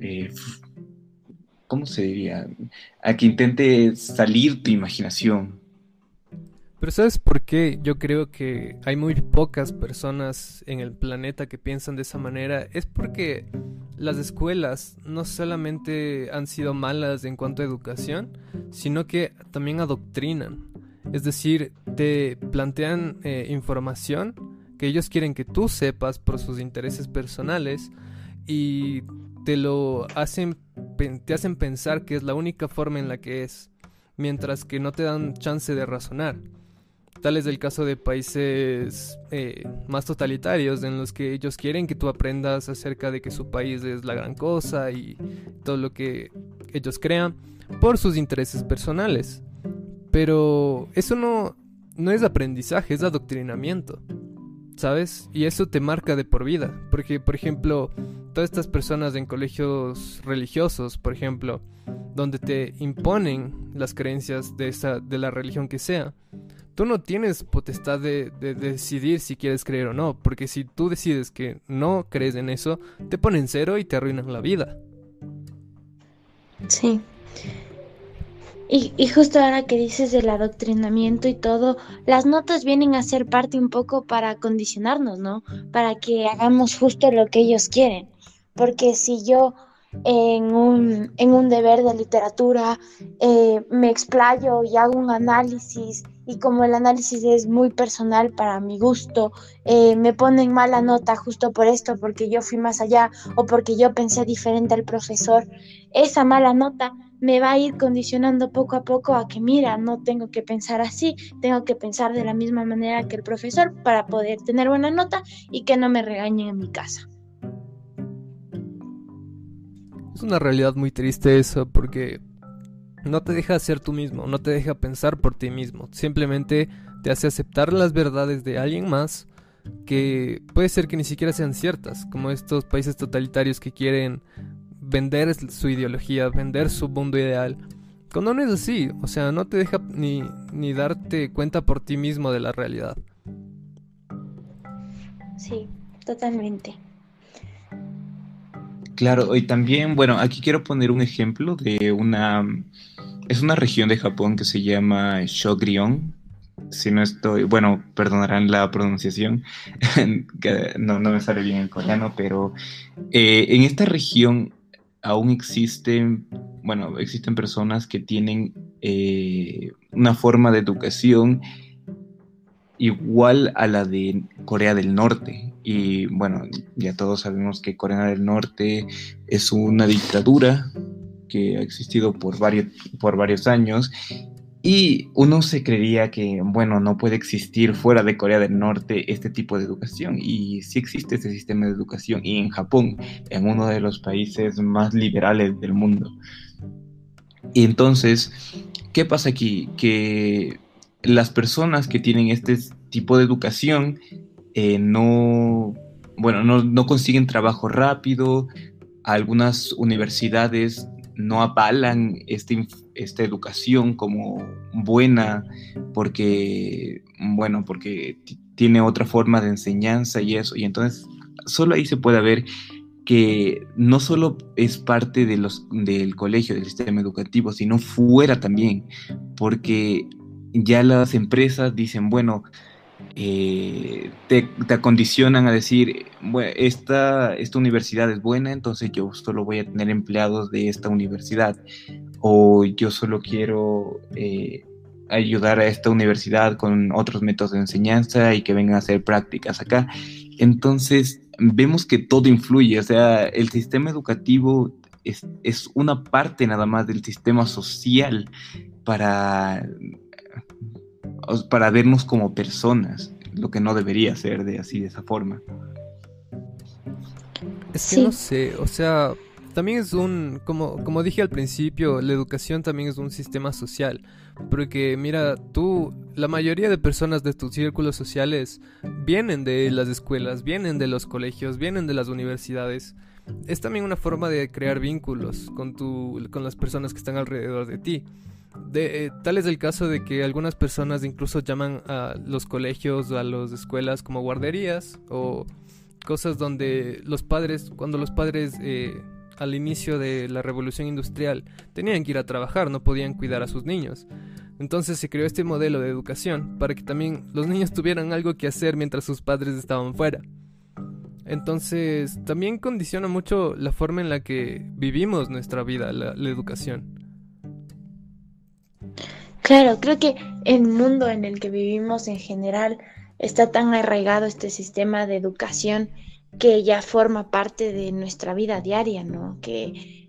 eh, ¿cómo se diría? A que intente salir tu imaginación, pero ¿sabes por qué? Yo creo que hay muy pocas personas en el planeta que piensan de esa manera. Es porque las escuelas no solamente han sido malas en cuanto a educación, sino que también adoctrinan. Es decir, te plantean eh, información que ellos quieren que tú sepas por sus intereses personales y te lo hacen, te hacen pensar que es la única forma en la que es, mientras que no te dan chance de razonar. Tal es el caso de países eh, más totalitarios en los que ellos quieren que tú aprendas acerca de que su país es la gran cosa y todo lo que ellos crean por sus intereses personales. Pero eso no, no es aprendizaje, es adoctrinamiento. ¿Sabes? Y eso te marca de por vida. Porque, por ejemplo, todas estas personas en colegios religiosos, por ejemplo, donde te imponen las creencias de, esa, de la religión que sea, tú no tienes potestad de, decidir si quieres creer o no, porque si tú decides que no crees en eso, te ponen cero y te arruinan la vida. Sí. Y, justo ahora que dices del adoctrinamiento y todo, las notas vienen a ser parte un poco para condicionarnos, ¿no? Para que hagamos justo lo que ellos quieren. Porque si yo en un, en un deber de literatura eh, me explayo y hago un análisis y como el análisis es muy personal para mi gusto, eh, me ponen mala nota justo por esto, porque yo fui más allá o porque yo pensé diferente al profesor, esa mala nota me va a ir condicionando poco a poco a que, mira, no tengo que pensar así, tengo que pensar de la misma manera que el profesor para poder tener buena nota y que no me regañen en mi casa. Es una realidad muy triste eso porque no te deja ser tú mismo, no te deja pensar por ti mismo, simplemente te hace aceptar las verdades de alguien más que puede ser que ni siquiera sean ciertas, como estos países totalitarios que quieren vender su ideología, vender su mundo ideal. Cuando no es así, o sea, no te deja ni, ni darte cuenta por ti mismo de la realidad. Sí, totalmente. Claro, y también, bueno, aquí quiero poner un ejemplo de una, es una región de Japón que se llama Shogrion, si no estoy, bueno, perdonarán la pronunciación, que no, me sale bien el coreano, pero eh, en esta región aún existen, bueno, existen personas que tienen eh, una forma de educación igual a la de Corea del Norte. Y bueno, ya todos sabemos que Corea del Norte es una dictadura que ha existido por varios, por varios años y uno se creería que, bueno, no puede existir fuera de Corea del Norte este tipo de educación. Y sí existe este sistema de educación. Y en Japón, en uno de los países más liberales del mundo. Y entonces, ¿qué pasa aquí? Que las personas que tienen este tipo de educación eh, no, bueno, no, consiguen trabajo rápido, algunas universidades no avalan este, esta educación como buena porque, bueno, porque tiene otra forma de enseñanza y eso, y entonces solo ahí se puede ver que no solo es parte de los, del colegio, del sistema educativo, sino fuera también, porque ya las empresas dicen, bueno, eh, te, acondicionan a decir, bueno, esta, esta universidad es buena, entonces yo solo voy a tener empleados de esta universidad, o yo solo quiero eh, ayudar a esta universidad con otros métodos de enseñanza y que vengan a hacer prácticas acá. Entonces, vemos que todo influye, o sea, el sistema educativo es, es una parte nada más del sistema social para, para vernos como personas, lo que no debería ser de así, de esa forma. Es que no sé, o sea, también es un, como, como dije al principio, la educación también es un sistema social. Porque mira, tú, la mayoría de personas de tus círculos sociales vienen de las escuelas, vienen de los colegios, vienen de las universidades. Es también una forma de crear vínculos con, tu, con las personas que están alrededor de ti. De, eh, tal es el caso de que algunas personas incluso llaman a los colegios o a las escuelas como guarderías o cosas donde los padres, cuando los padres eh, al inicio de la revolución industrial tenían que ir a trabajar, no podían cuidar a sus niños. Entonces se creó este modelo de educación para que también los niños tuvieran algo que hacer mientras sus padres estaban fuera. Entonces también condiciona mucho la forma en la que vivimos nuestra vida, la, educación. Claro, creo que el mundo en el que vivimos en general está tan arraigado este sistema de educación que ya forma parte de nuestra vida diaria, ¿no? Que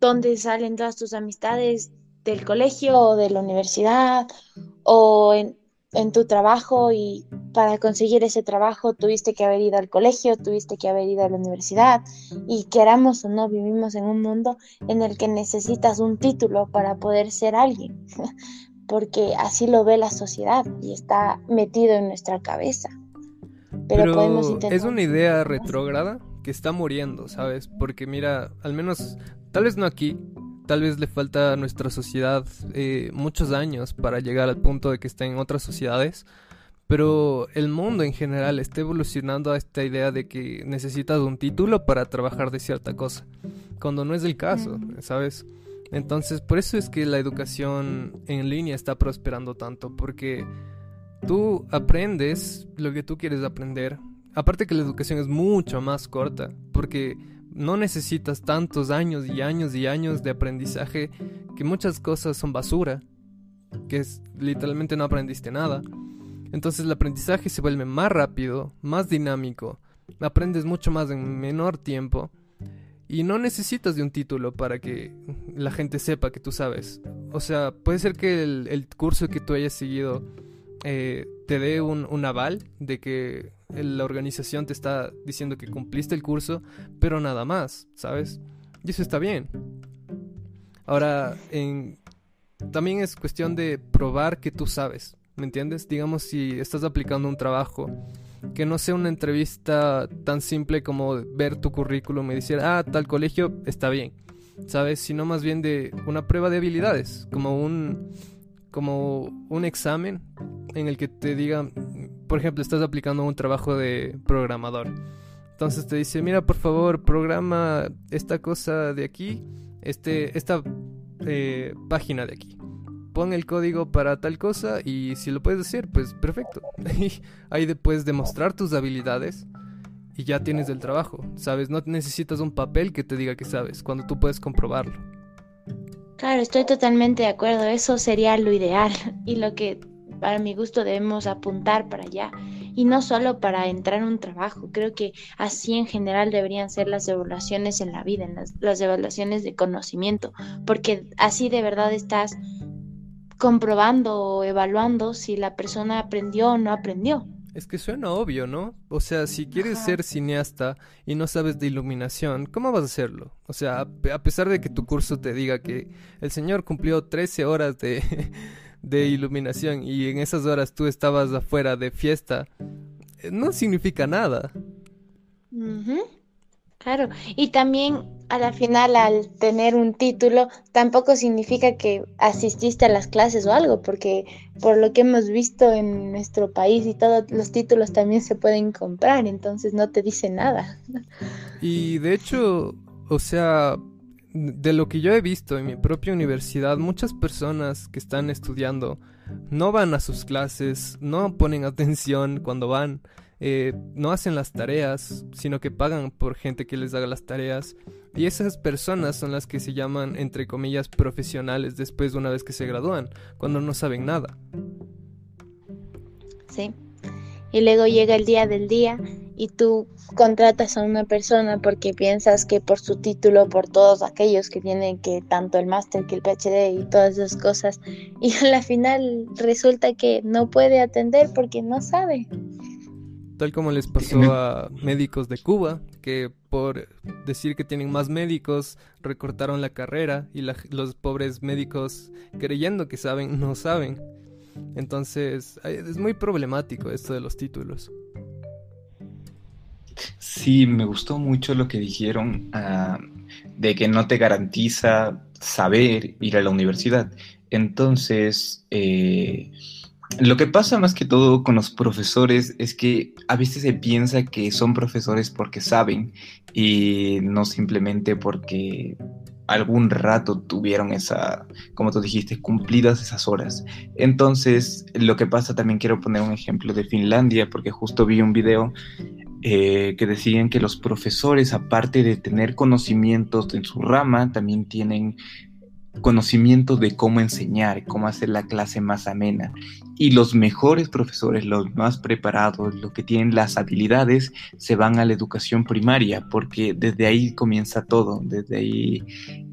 dónde salen todas tus amistades del colegio o de la universidad o en, en, tu trabajo y para conseguir ese trabajo tuviste que haber ido al colegio, tuviste que haber ido a la universidad y queramos o no vivimos en un mundo en el que necesitas un título para poder ser alguien, porque así lo ve la sociedad y está metido en nuestra cabeza. Pero, es una idea retrógrada que está muriendo, ¿sabes? Porque mira, al menos, tal vez no aquí, tal vez le falta a nuestra sociedad eh, muchos años para llegar al punto de que esté en otras sociedades, pero el mundo en general está evolucionando a esta idea de que necesitas un título para trabajar de cierta cosa, cuando no es el caso, ¿sabes? Entonces, por eso es que la educación en línea está prosperando tanto, porque tú aprendes lo que tú quieres aprender. Aparte que la educación es mucho más corta, porque no necesitas tantos años y años y años de aprendizaje que muchas cosas son basura, que literalmente no aprendiste nada. Entonces el aprendizaje se vuelve más rápido, más dinámico, aprendes mucho más en menor tiempo y no necesitas de un título para que la gente sepa que tú sabes. O sea, puede ser que el, el curso que tú hayas seguido eh, te dé un, aval de que la organización te está diciendo que cumpliste el curso, pero nada más, ¿sabes? Y eso está bien. Ahora, también es cuestión de probar que tú sabes, ¿me entiendes? Digamos, si estás aplicando un trabajo, que no sea una entrevista tan simple como ver tu currículum y decir, ah, tal colegio está bien, ¿sabes? Sino más bien de una prueba de habilidades, como un, como un examen en el que te digan, por ejemplo, estás aplicando un trabajo de programador. Entonces te dice, mira, por favor, programa esta cosa de aquí, este, esta eh, página de aquí. Pon el código para tal cosa y si lo puedes hacer, pues perfecto. Ahí puedes demostrar tus habilidades y ya tienes el trabajo. ¿Sabes? No necesitas un papel que te diga que sabes, cuando tú puedes comprobarlo. Claro, estoy totalmente de acuerdo. Eso sería lo ideal y lo que para mi gusto debemos apuntar para allá y no solo para entrar en un trabajo, creo que así en general deberían ser las evaluaciones en la vida, en las, evaluaciones de conocimiento, porque así de verdad estás comprobando o evaluando si la persona aprendió o no aprendió. Es que suena obvio, ¿no? O sea, si quieres ser cineasta y no sabes de iluminación, ¿cómo vas a hacerlo? O sea, a pesar de que tu curso te diga que el señor cumplió 13 horas de, de iluminación y en esas horas tú estabas afuera de fiesta, eh, no significa nada. Claro, y también a la final al tener un título tampoco significa que asististe a las clases o algo, porque por lo que hemos visto en nuestro país y todos los títulos también se pueden comprar, entonces no te dice nada. Y de hecho, o sea, de lo que yo he visto en mi propia universidad, muchas personas que están estudiando no van a sus clases, no ponen atención cuando van. eh, no hacen las tareas, sino que pagan por gente que les haga las tareas. Y esas personas son las que se llaman, entre comillas, profesionales después de una vez que se gradúan, cuando no saben nada. Sí. Y luego llega el día del día y tú contratas a una persona porque piensas que por su título, por todos aquellos que tienen que tanto el máster que el PhD y todas esas cosas, y a la final resulta que no puede atender porque no sabe. Tal como les pasó a médicos de Cuba, que por decir que tienen más médicos recortaron la carrera y los pobres médicos creyendo que saben, no saben. Entonces es muy problemático esto de los títulos. Sí, me gustó mucho lo que dijeron ah, de que no te garantiza saber ir a la universidad. Entonces, eh, lo que pasa más que todo con los profesores es que a veces se piensa que son profesores porque saben y no simplemente porque algún rato tuvieron esa, como tú dijiste, cumplidas esas horas. Entonces, lo que pasa, también quiero poner un ejemplo de Finlandia, porque justo vi un video eh, que decían que los profesores, aparte de tener conocimientos en su rama, también tienen conocimiento de cómo enseñar, cómo hacer la clase más amena. Y los mejores profesores, los más preparados, los que tienen las habilidades, se van a la educación primaria, porque desde ahí comienza todo, desde ahí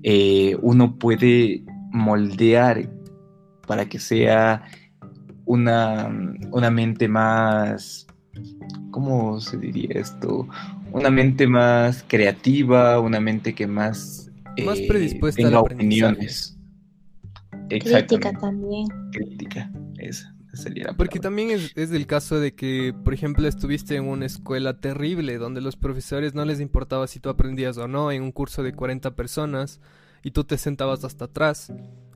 eh, uno puede moldear para que sea una, una mente más, ¿cómo se diría esto? Una mente más creativa, una mente que más más eh, predispuesta a la opiniones. Crítica también. Crítica, esa. Sería Porque también es, es el caso de que, por ejemplo, estuviste en una escuela terrible donde los profesores no les importaba si tú aprendías o no en un curso de 40 personas y tú te sentabas hasta atrás.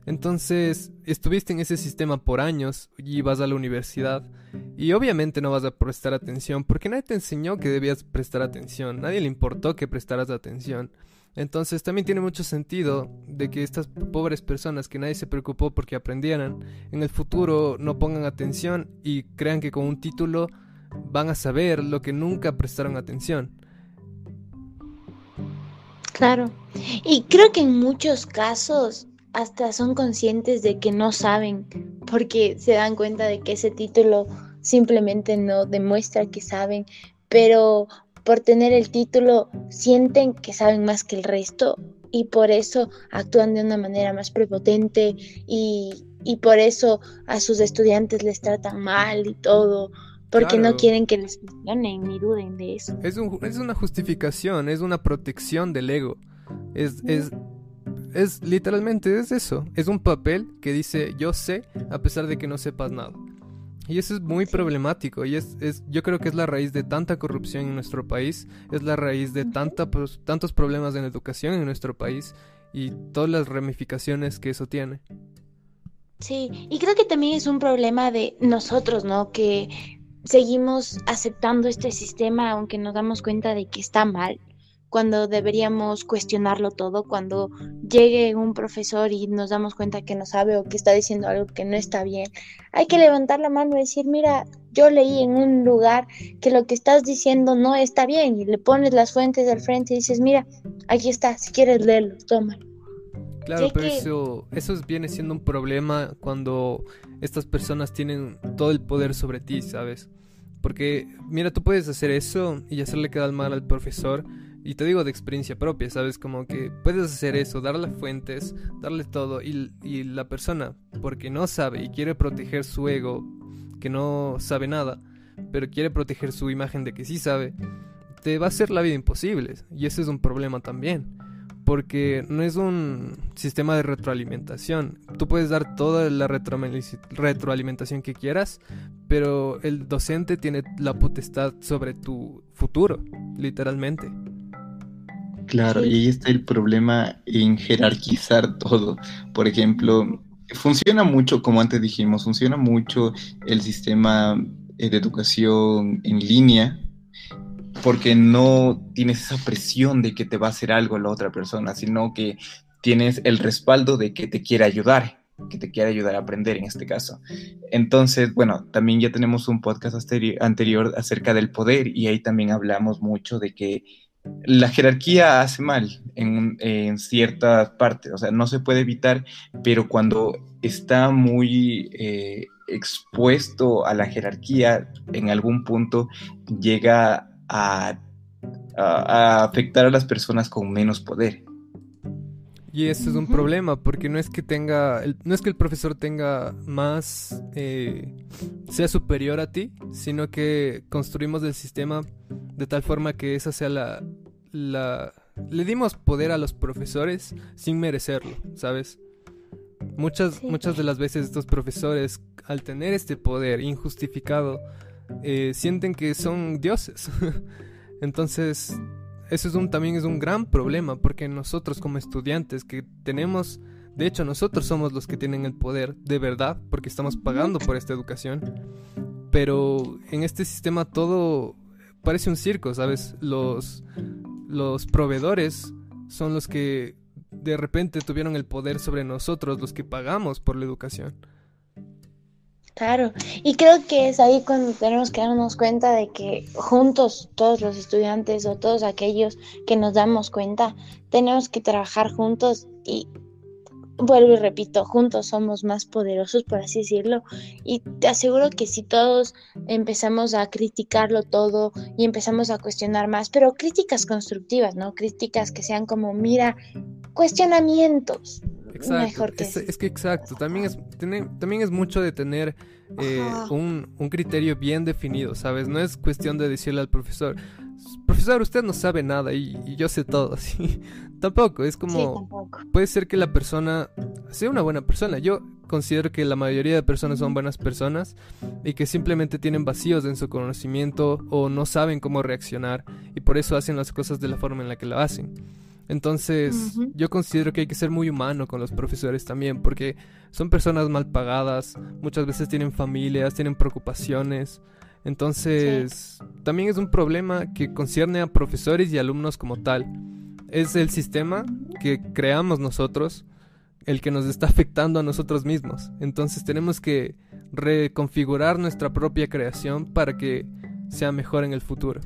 Entonces, estuviste en ese sistema por años y vas a la universidad y obviamente no vas a prestar atención porque nadie te enseñó que debías prestar atención, nadie le importó que prestaras atención. Entonces también tiene mucho sentido de que estas pobres personas que nadie se preocupó porque aprendieran, en el futuro no pongan atención y crean que con un título van a saber lo que nunca prestaron atención. Claro, y creo que en muchos casos hasta son conscientes de que no saben porque se dan cuenta de que ese título simplemente no demuestra que saben, pero por tener el título sienten que saben más que el resto y por eso actúan de una manera más prepotente y, por eso a sus estudiantes les tratan mal y todo, porque no quieren que les cuestionen ni duden de eso. Es, es una justificación, es una protección del ego. Es, es, es literalmente es eso. Es un papel que dice yo sé a pesar de que no sepas nada. Y eso es muy problemático y es, es, yo creo que es la raíz de tanta corrupción en nuestro país, es la raíz de tanta, pues, tantos problemas en educación en nuestro país y todas las ramificaciones que eso tiene. Sí, y creo que también es un problema de nosotros, ¿no? Que seguimos aceptando este sistema aunque nos damos cuenta de que está mal cuando deberíamos cuestionarlo todo, cuando llegue un profesor y nos damos cuenta que no sabe o que está diciendo algo que no está bien, hay que levantar la mano y decir, mira, yo leí en un lugar que lo que estás diciendo no está bien y le pones las fuentes al frente y dices, mira, aquí está, si quieres leerlo, tómalo. Claro, pero eso, eso viene siendo un problema cuando estas personas tienen todo el poder sobre ti, ¿sabes? Porque, mira, tú puedes hacer eso y hacerle quedar mal al profesor, y te digo de experiencia propia, ¿sabes? Como que puedes hacer eso, darle fuentes, darle todo. Y, y la persona, porque no sabe y quiere proteger su ego, que no sabe nada, pero quiere proteger su imagen de que sí sabe, te va a hacer la vida imposible. Y ese es un problema también. Porque no es un sistema de retroalimentación. Tú puedes dar toda la retroalimentación que quieras, pero el docente tiene la potestad sobre tu futuro, literalmente. Claro, y ahí está el problema en jerarquizar todo. Por ejemplo, funciona mucho, como antes dijimos, funciona mucho el sistema eh, de educación en línea, porque no tienes esa presión de que te va a hacer algo la otra persona, sino que tienes el respaldo de que te quiere ayudar. que te quiere ayudar a aprender en este caso. Entonces, bueno, también ya tenemos un podcast anterior acerca del poder y ahí también hablamos mucho de que la jerarquía hace mal en, ciertas partes, o sea, no se puede evitar, pero cuando está muy eh, expuesto a la jerarquía, en algún punto llega a, afectar a las personas con menos poder. Y eso es un problema, porque no es que tenga, no es que el profesor tenga más, eh, sea superior a ti, sino que construimos el sistema de tal forma que esa sea la, la, le dimos poder a los profesores sin merecerlo, ¿sabes? Muchas, muchas de las veces estos profesores, al tener este poder injustificado, eh, sienten que son dioses. Entonces, eso es un, también es un gran problema, porque nosotros como estudiantes que tenemos, de hecho nosotros somos los que tienen el poder de verdad, porque estamos pagando por esta educación, pero en este sistema todo parece un circo, ¿sabes? Los, los proveedores son los que de repente tuvieron el poder sobre nosotros, los que pagamos por la educación. Claro, y creo que es ahí cuando tenemos que darnos cuenta de que juntos, todos los estudiantes o todos aquellos que nos damos cuenta, tenemos que trabajar juntos y vuelvo y repito, juntos somos más poderosos, por así decirlo, y te aseguro que si todos empezamos a criticarlo todo y empezamos a cuestionar más, pero críticas constructivas, ¿no? Críticas que sean como, mira, cuestionamientos, Exacto. es, que exacto, también es, también es mucho de tener eh, un, criterio bien definido, ¿sabes? No es cuestión de decirle al profesor, profesor, usted no sabe nada y, yo sé todo, así. tampoco, es como, puede ser que la persona sea una buena persona. Yo considero que la mayoría de personas son buenas personas y que simplemente tienen vacíos en su conocimiento o no saben cómo reaccionar y por eso hacen las cosas de la forma en la que lo hacen. Entonces, yo considero que hay que ser muy humano con los profesores también, porque son personas mal pagadas, muchas veces tienen familias, tienen preocupaciones. Entonces, también es un problema que concierne a profesores y alumnos como tal. Es el sistema que creamos nosotros el que nos está afectando a nosotros mismos. Entonces, tenemos que reconfigurar nuestra propia creación para que sea mejor en el futuro.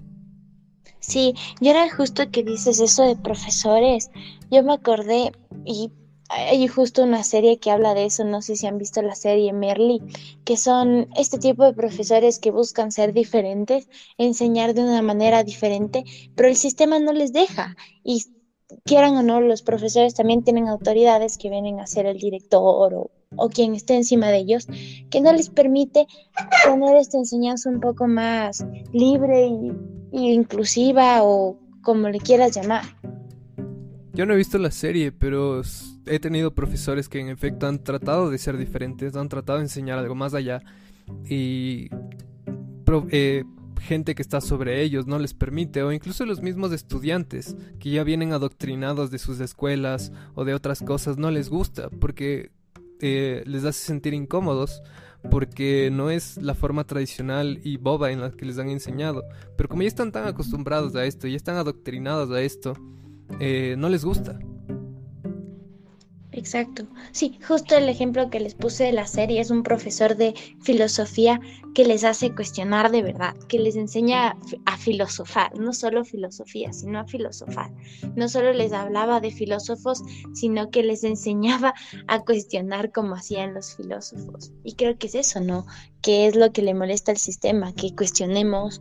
Sí, yo era justo que dices eso de profesores. Yo me acordé y hay justo una serie que habla de eso, no sé si han visto la serie Merly, que son este tipo de profesores que buscan ser diferentes, enseñar de una manera diferente, pero el sistema no les deja. Y quieran o no, los profesores también tienen autoridades que vienen a ser el director o, o quien esté encima de ellos, que no les permite tener esta enseñanza un poco más libre y inclusiva o como le quieras llamar. Yo no he visto la serie, pero he tenido profesores que en efecto han tratado de ser diferentes, han tratado de enseñar algo más allá y eh, gente que está sobre ellos no les permite, o incluso los mismos estudiantes que ya vienen adoctrinados de sus escuelas o de otras cosas, no les gusta porque eh, les hace sentir incómodos porque no es la forma tradicional y boba en la que les han enseñado. Pero como ya están tan acostumbrados a esto, ya están adoctrinados a esto, eh, no les gusta. Exacto. Sí, justo el ejemplo que les puse de la serie es un profesor de filosofía que les hace cuestionar de verdad, que les enseña a filosofar, no solo filosofía, sino a filosofar. No solo les hablaba de filósofos, sino que les enseñaba a cuestionar como hacían los filósofos. Y creo que es eso, ¿no? Que es lo que le molesta al sistema, que cuestionemos,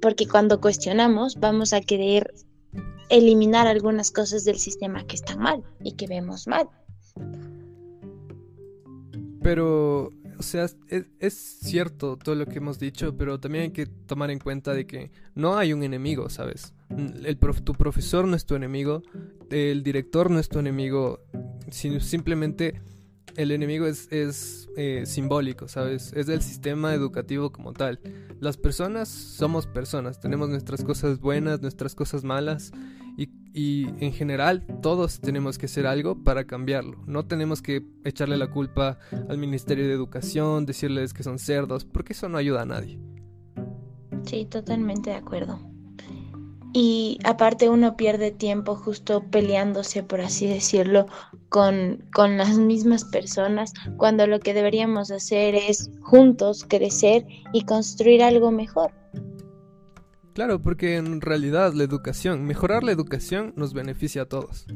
porque cuando cuestionamos vamos a querer eliminar algunas cosas del sistema que están mal y que vemos mal. Pero, o sea, es, cierto todo lo que hemos dicho, pero también hay que tomar en cuenta de que no hay un enemigo, ¿sabes? El tu profesor no es tu enemigo, el director no es tu enemigo, sino simplemente el enemigo es, eh, simbólico, ¿sabes? Es del sistema educativo como tal. Las personas somos personas, tenemos nuestras cosas buenas, nuestras cosas malas y, y, en general todos tenemos que hacer algo para cambiarlo. No tenemos que echarle la culpa al Ministerio de Educación, decirles que son cerdos, porque eso no ayuda a nadie. Sí, totalmente de acuerdo. Y aparte uno pierde tiempo justo peleándose, por así decirlo, con, con, las mismas personas, cuando lo que deberíamos hacer es juntos crecer y construir algo mejor. Claro, porque en realidad la educación, mejorar la educación nos beneficia a todos.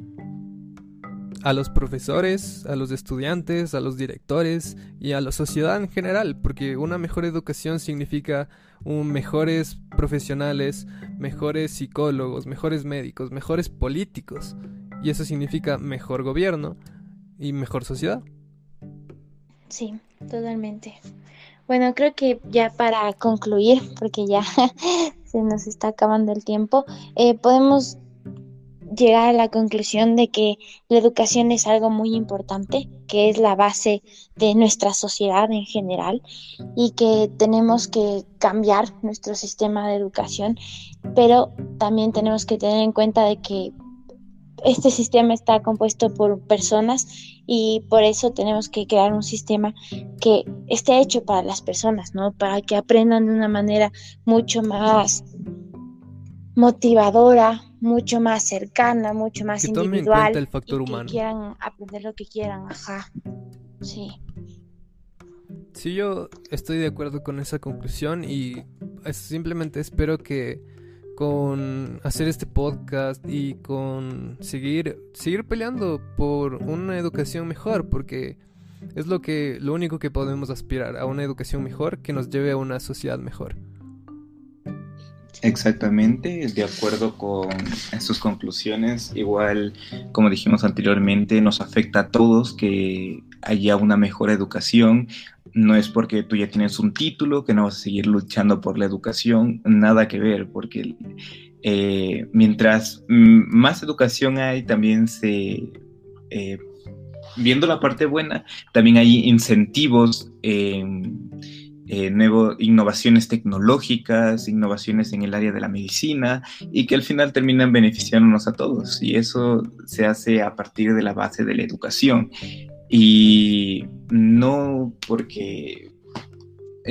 A los profesores, a los estudiantes, a los directores y a la sociedad en general, porque una mejor educación significa un mejores profesionales, mejores psicólogos, mejores médicos, mejores políticos. Y eso significa mejor gobierno y mejor sociedad. Sí, totalmente. Bueno, creo que ya para concluir, porque ya se nos está acabando el tiempo, eh, podemos llegar a la conclusión de que la educación es algo muy importante, que es la base de nuestra sociedad en general y que tenemos que cambiar nuestro sistema de educación, pero también tenemos que tener en cuenta de que este sistema está compuesto por personas y por eso tenemos que crear un sistema que esté hecho para las personas, ¿no? Para que aprendan de una manera mucho más motivadora, mucho más cercana, mucho más individual. el factor humano. Que quieran aprender lo que quieran, ajá. Sí. Sí, yo estoy de acuerdo con esa conclusión y simplemente espero que con hacer este podcast y con seguir seguir peleando por una educación mejor porque es lo que lo único que podemos aspirar a una educación mejor que nos lleve a una sociedad mejor. Exactamente, de acuerdo con sus conclusiones. Igual, como dijimos anteriormente, nos afecta a todos que haya una mejor educación, no es porque tú ya tienes un título que no vas a seguir luchando por la educación, nada que ver, porque eh, mientras más educación hay, también se, eh, viendo la parte buena, también hay incentivos, eh, nuevo, innovaciones tecnológicas, innovaciones en el área de la medicina y que al final terminan beneficiándonos a todos. Y eso se hace a partir de la base de la educación. Y no porque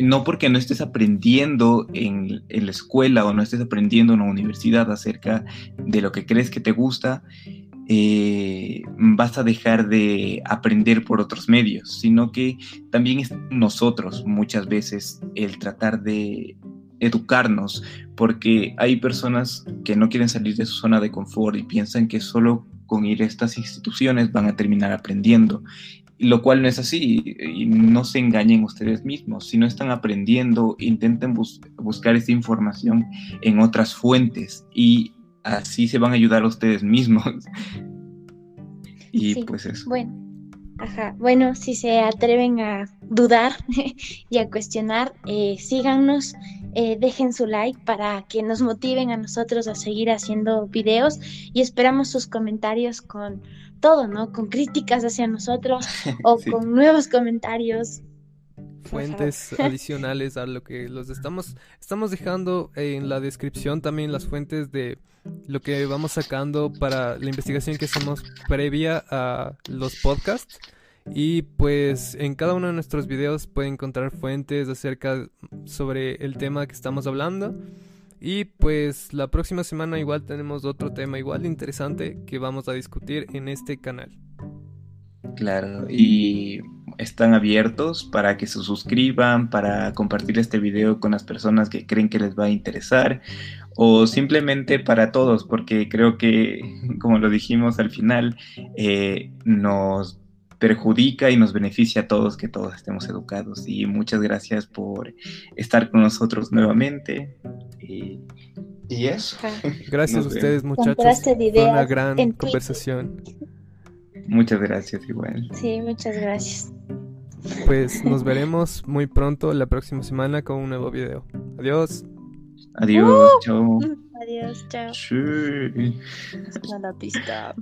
no porque no estés aprendiendo en, la escuela o no estés aprendiendo en la universidad acerca de lo que crees que te gusta, eh, vas a dejar de aprender por otros medios, sino que también es nosotros muchas veces el tratar de educarnos, porque hay personas que no quieren salir de su zona de confort y piensan que solo con ir a estas instituciones van a terminar aprendiendo, lo cual no es así, y no se engañen ustedes mismos, si no están aprendiendo, intenten buscar esta información en otras fuentes y así se van a ayudar a ustedes mismos. y pues eso. Bueno. Ajá. Bueno, si se atreven a dudar y a cuestionar, eh, síganos, eh, dejen su like para que nos motiven a nosotros a seguir haciendo videos y esperamos sus comentarios con todo, ¿no? Con críticas hacia nosotros o con nuevos comentarios. Fuentes adicionales a lo que los estamos, estamos dejando en la descripción también las fuentes de lo que vamos sacando para la investigación que hacemos previa a los podcasts. Y pues en cada uno de nuestros videos pueden encontrar fuentes acerca sobre el tema que estamos hablando. Y pues la próxima semana igual tenemos otro tema igual interesante que vamos a discutir en este canal. Claro, y están abiertos para que se suscriban, para compartir este video con las personas que creen que les va a interesar o simplemente para todos, porque creo que, como lo dijimos al final, eh, nos perjudica y nos beneficia a todos que todos estemos educados. Y muchas gracias por estar con nosotros nuevamente. Y, eso. Gracias a ustedes, muchachos. Fue una gran conversación. Muchas gracias, igual. Sí, muchas gracias. Pues nos veremos muy pronto la próxima semana con un nuevo video. Adiós. Adiós, chao. Adiós, chao. Sí. Hasta la pista.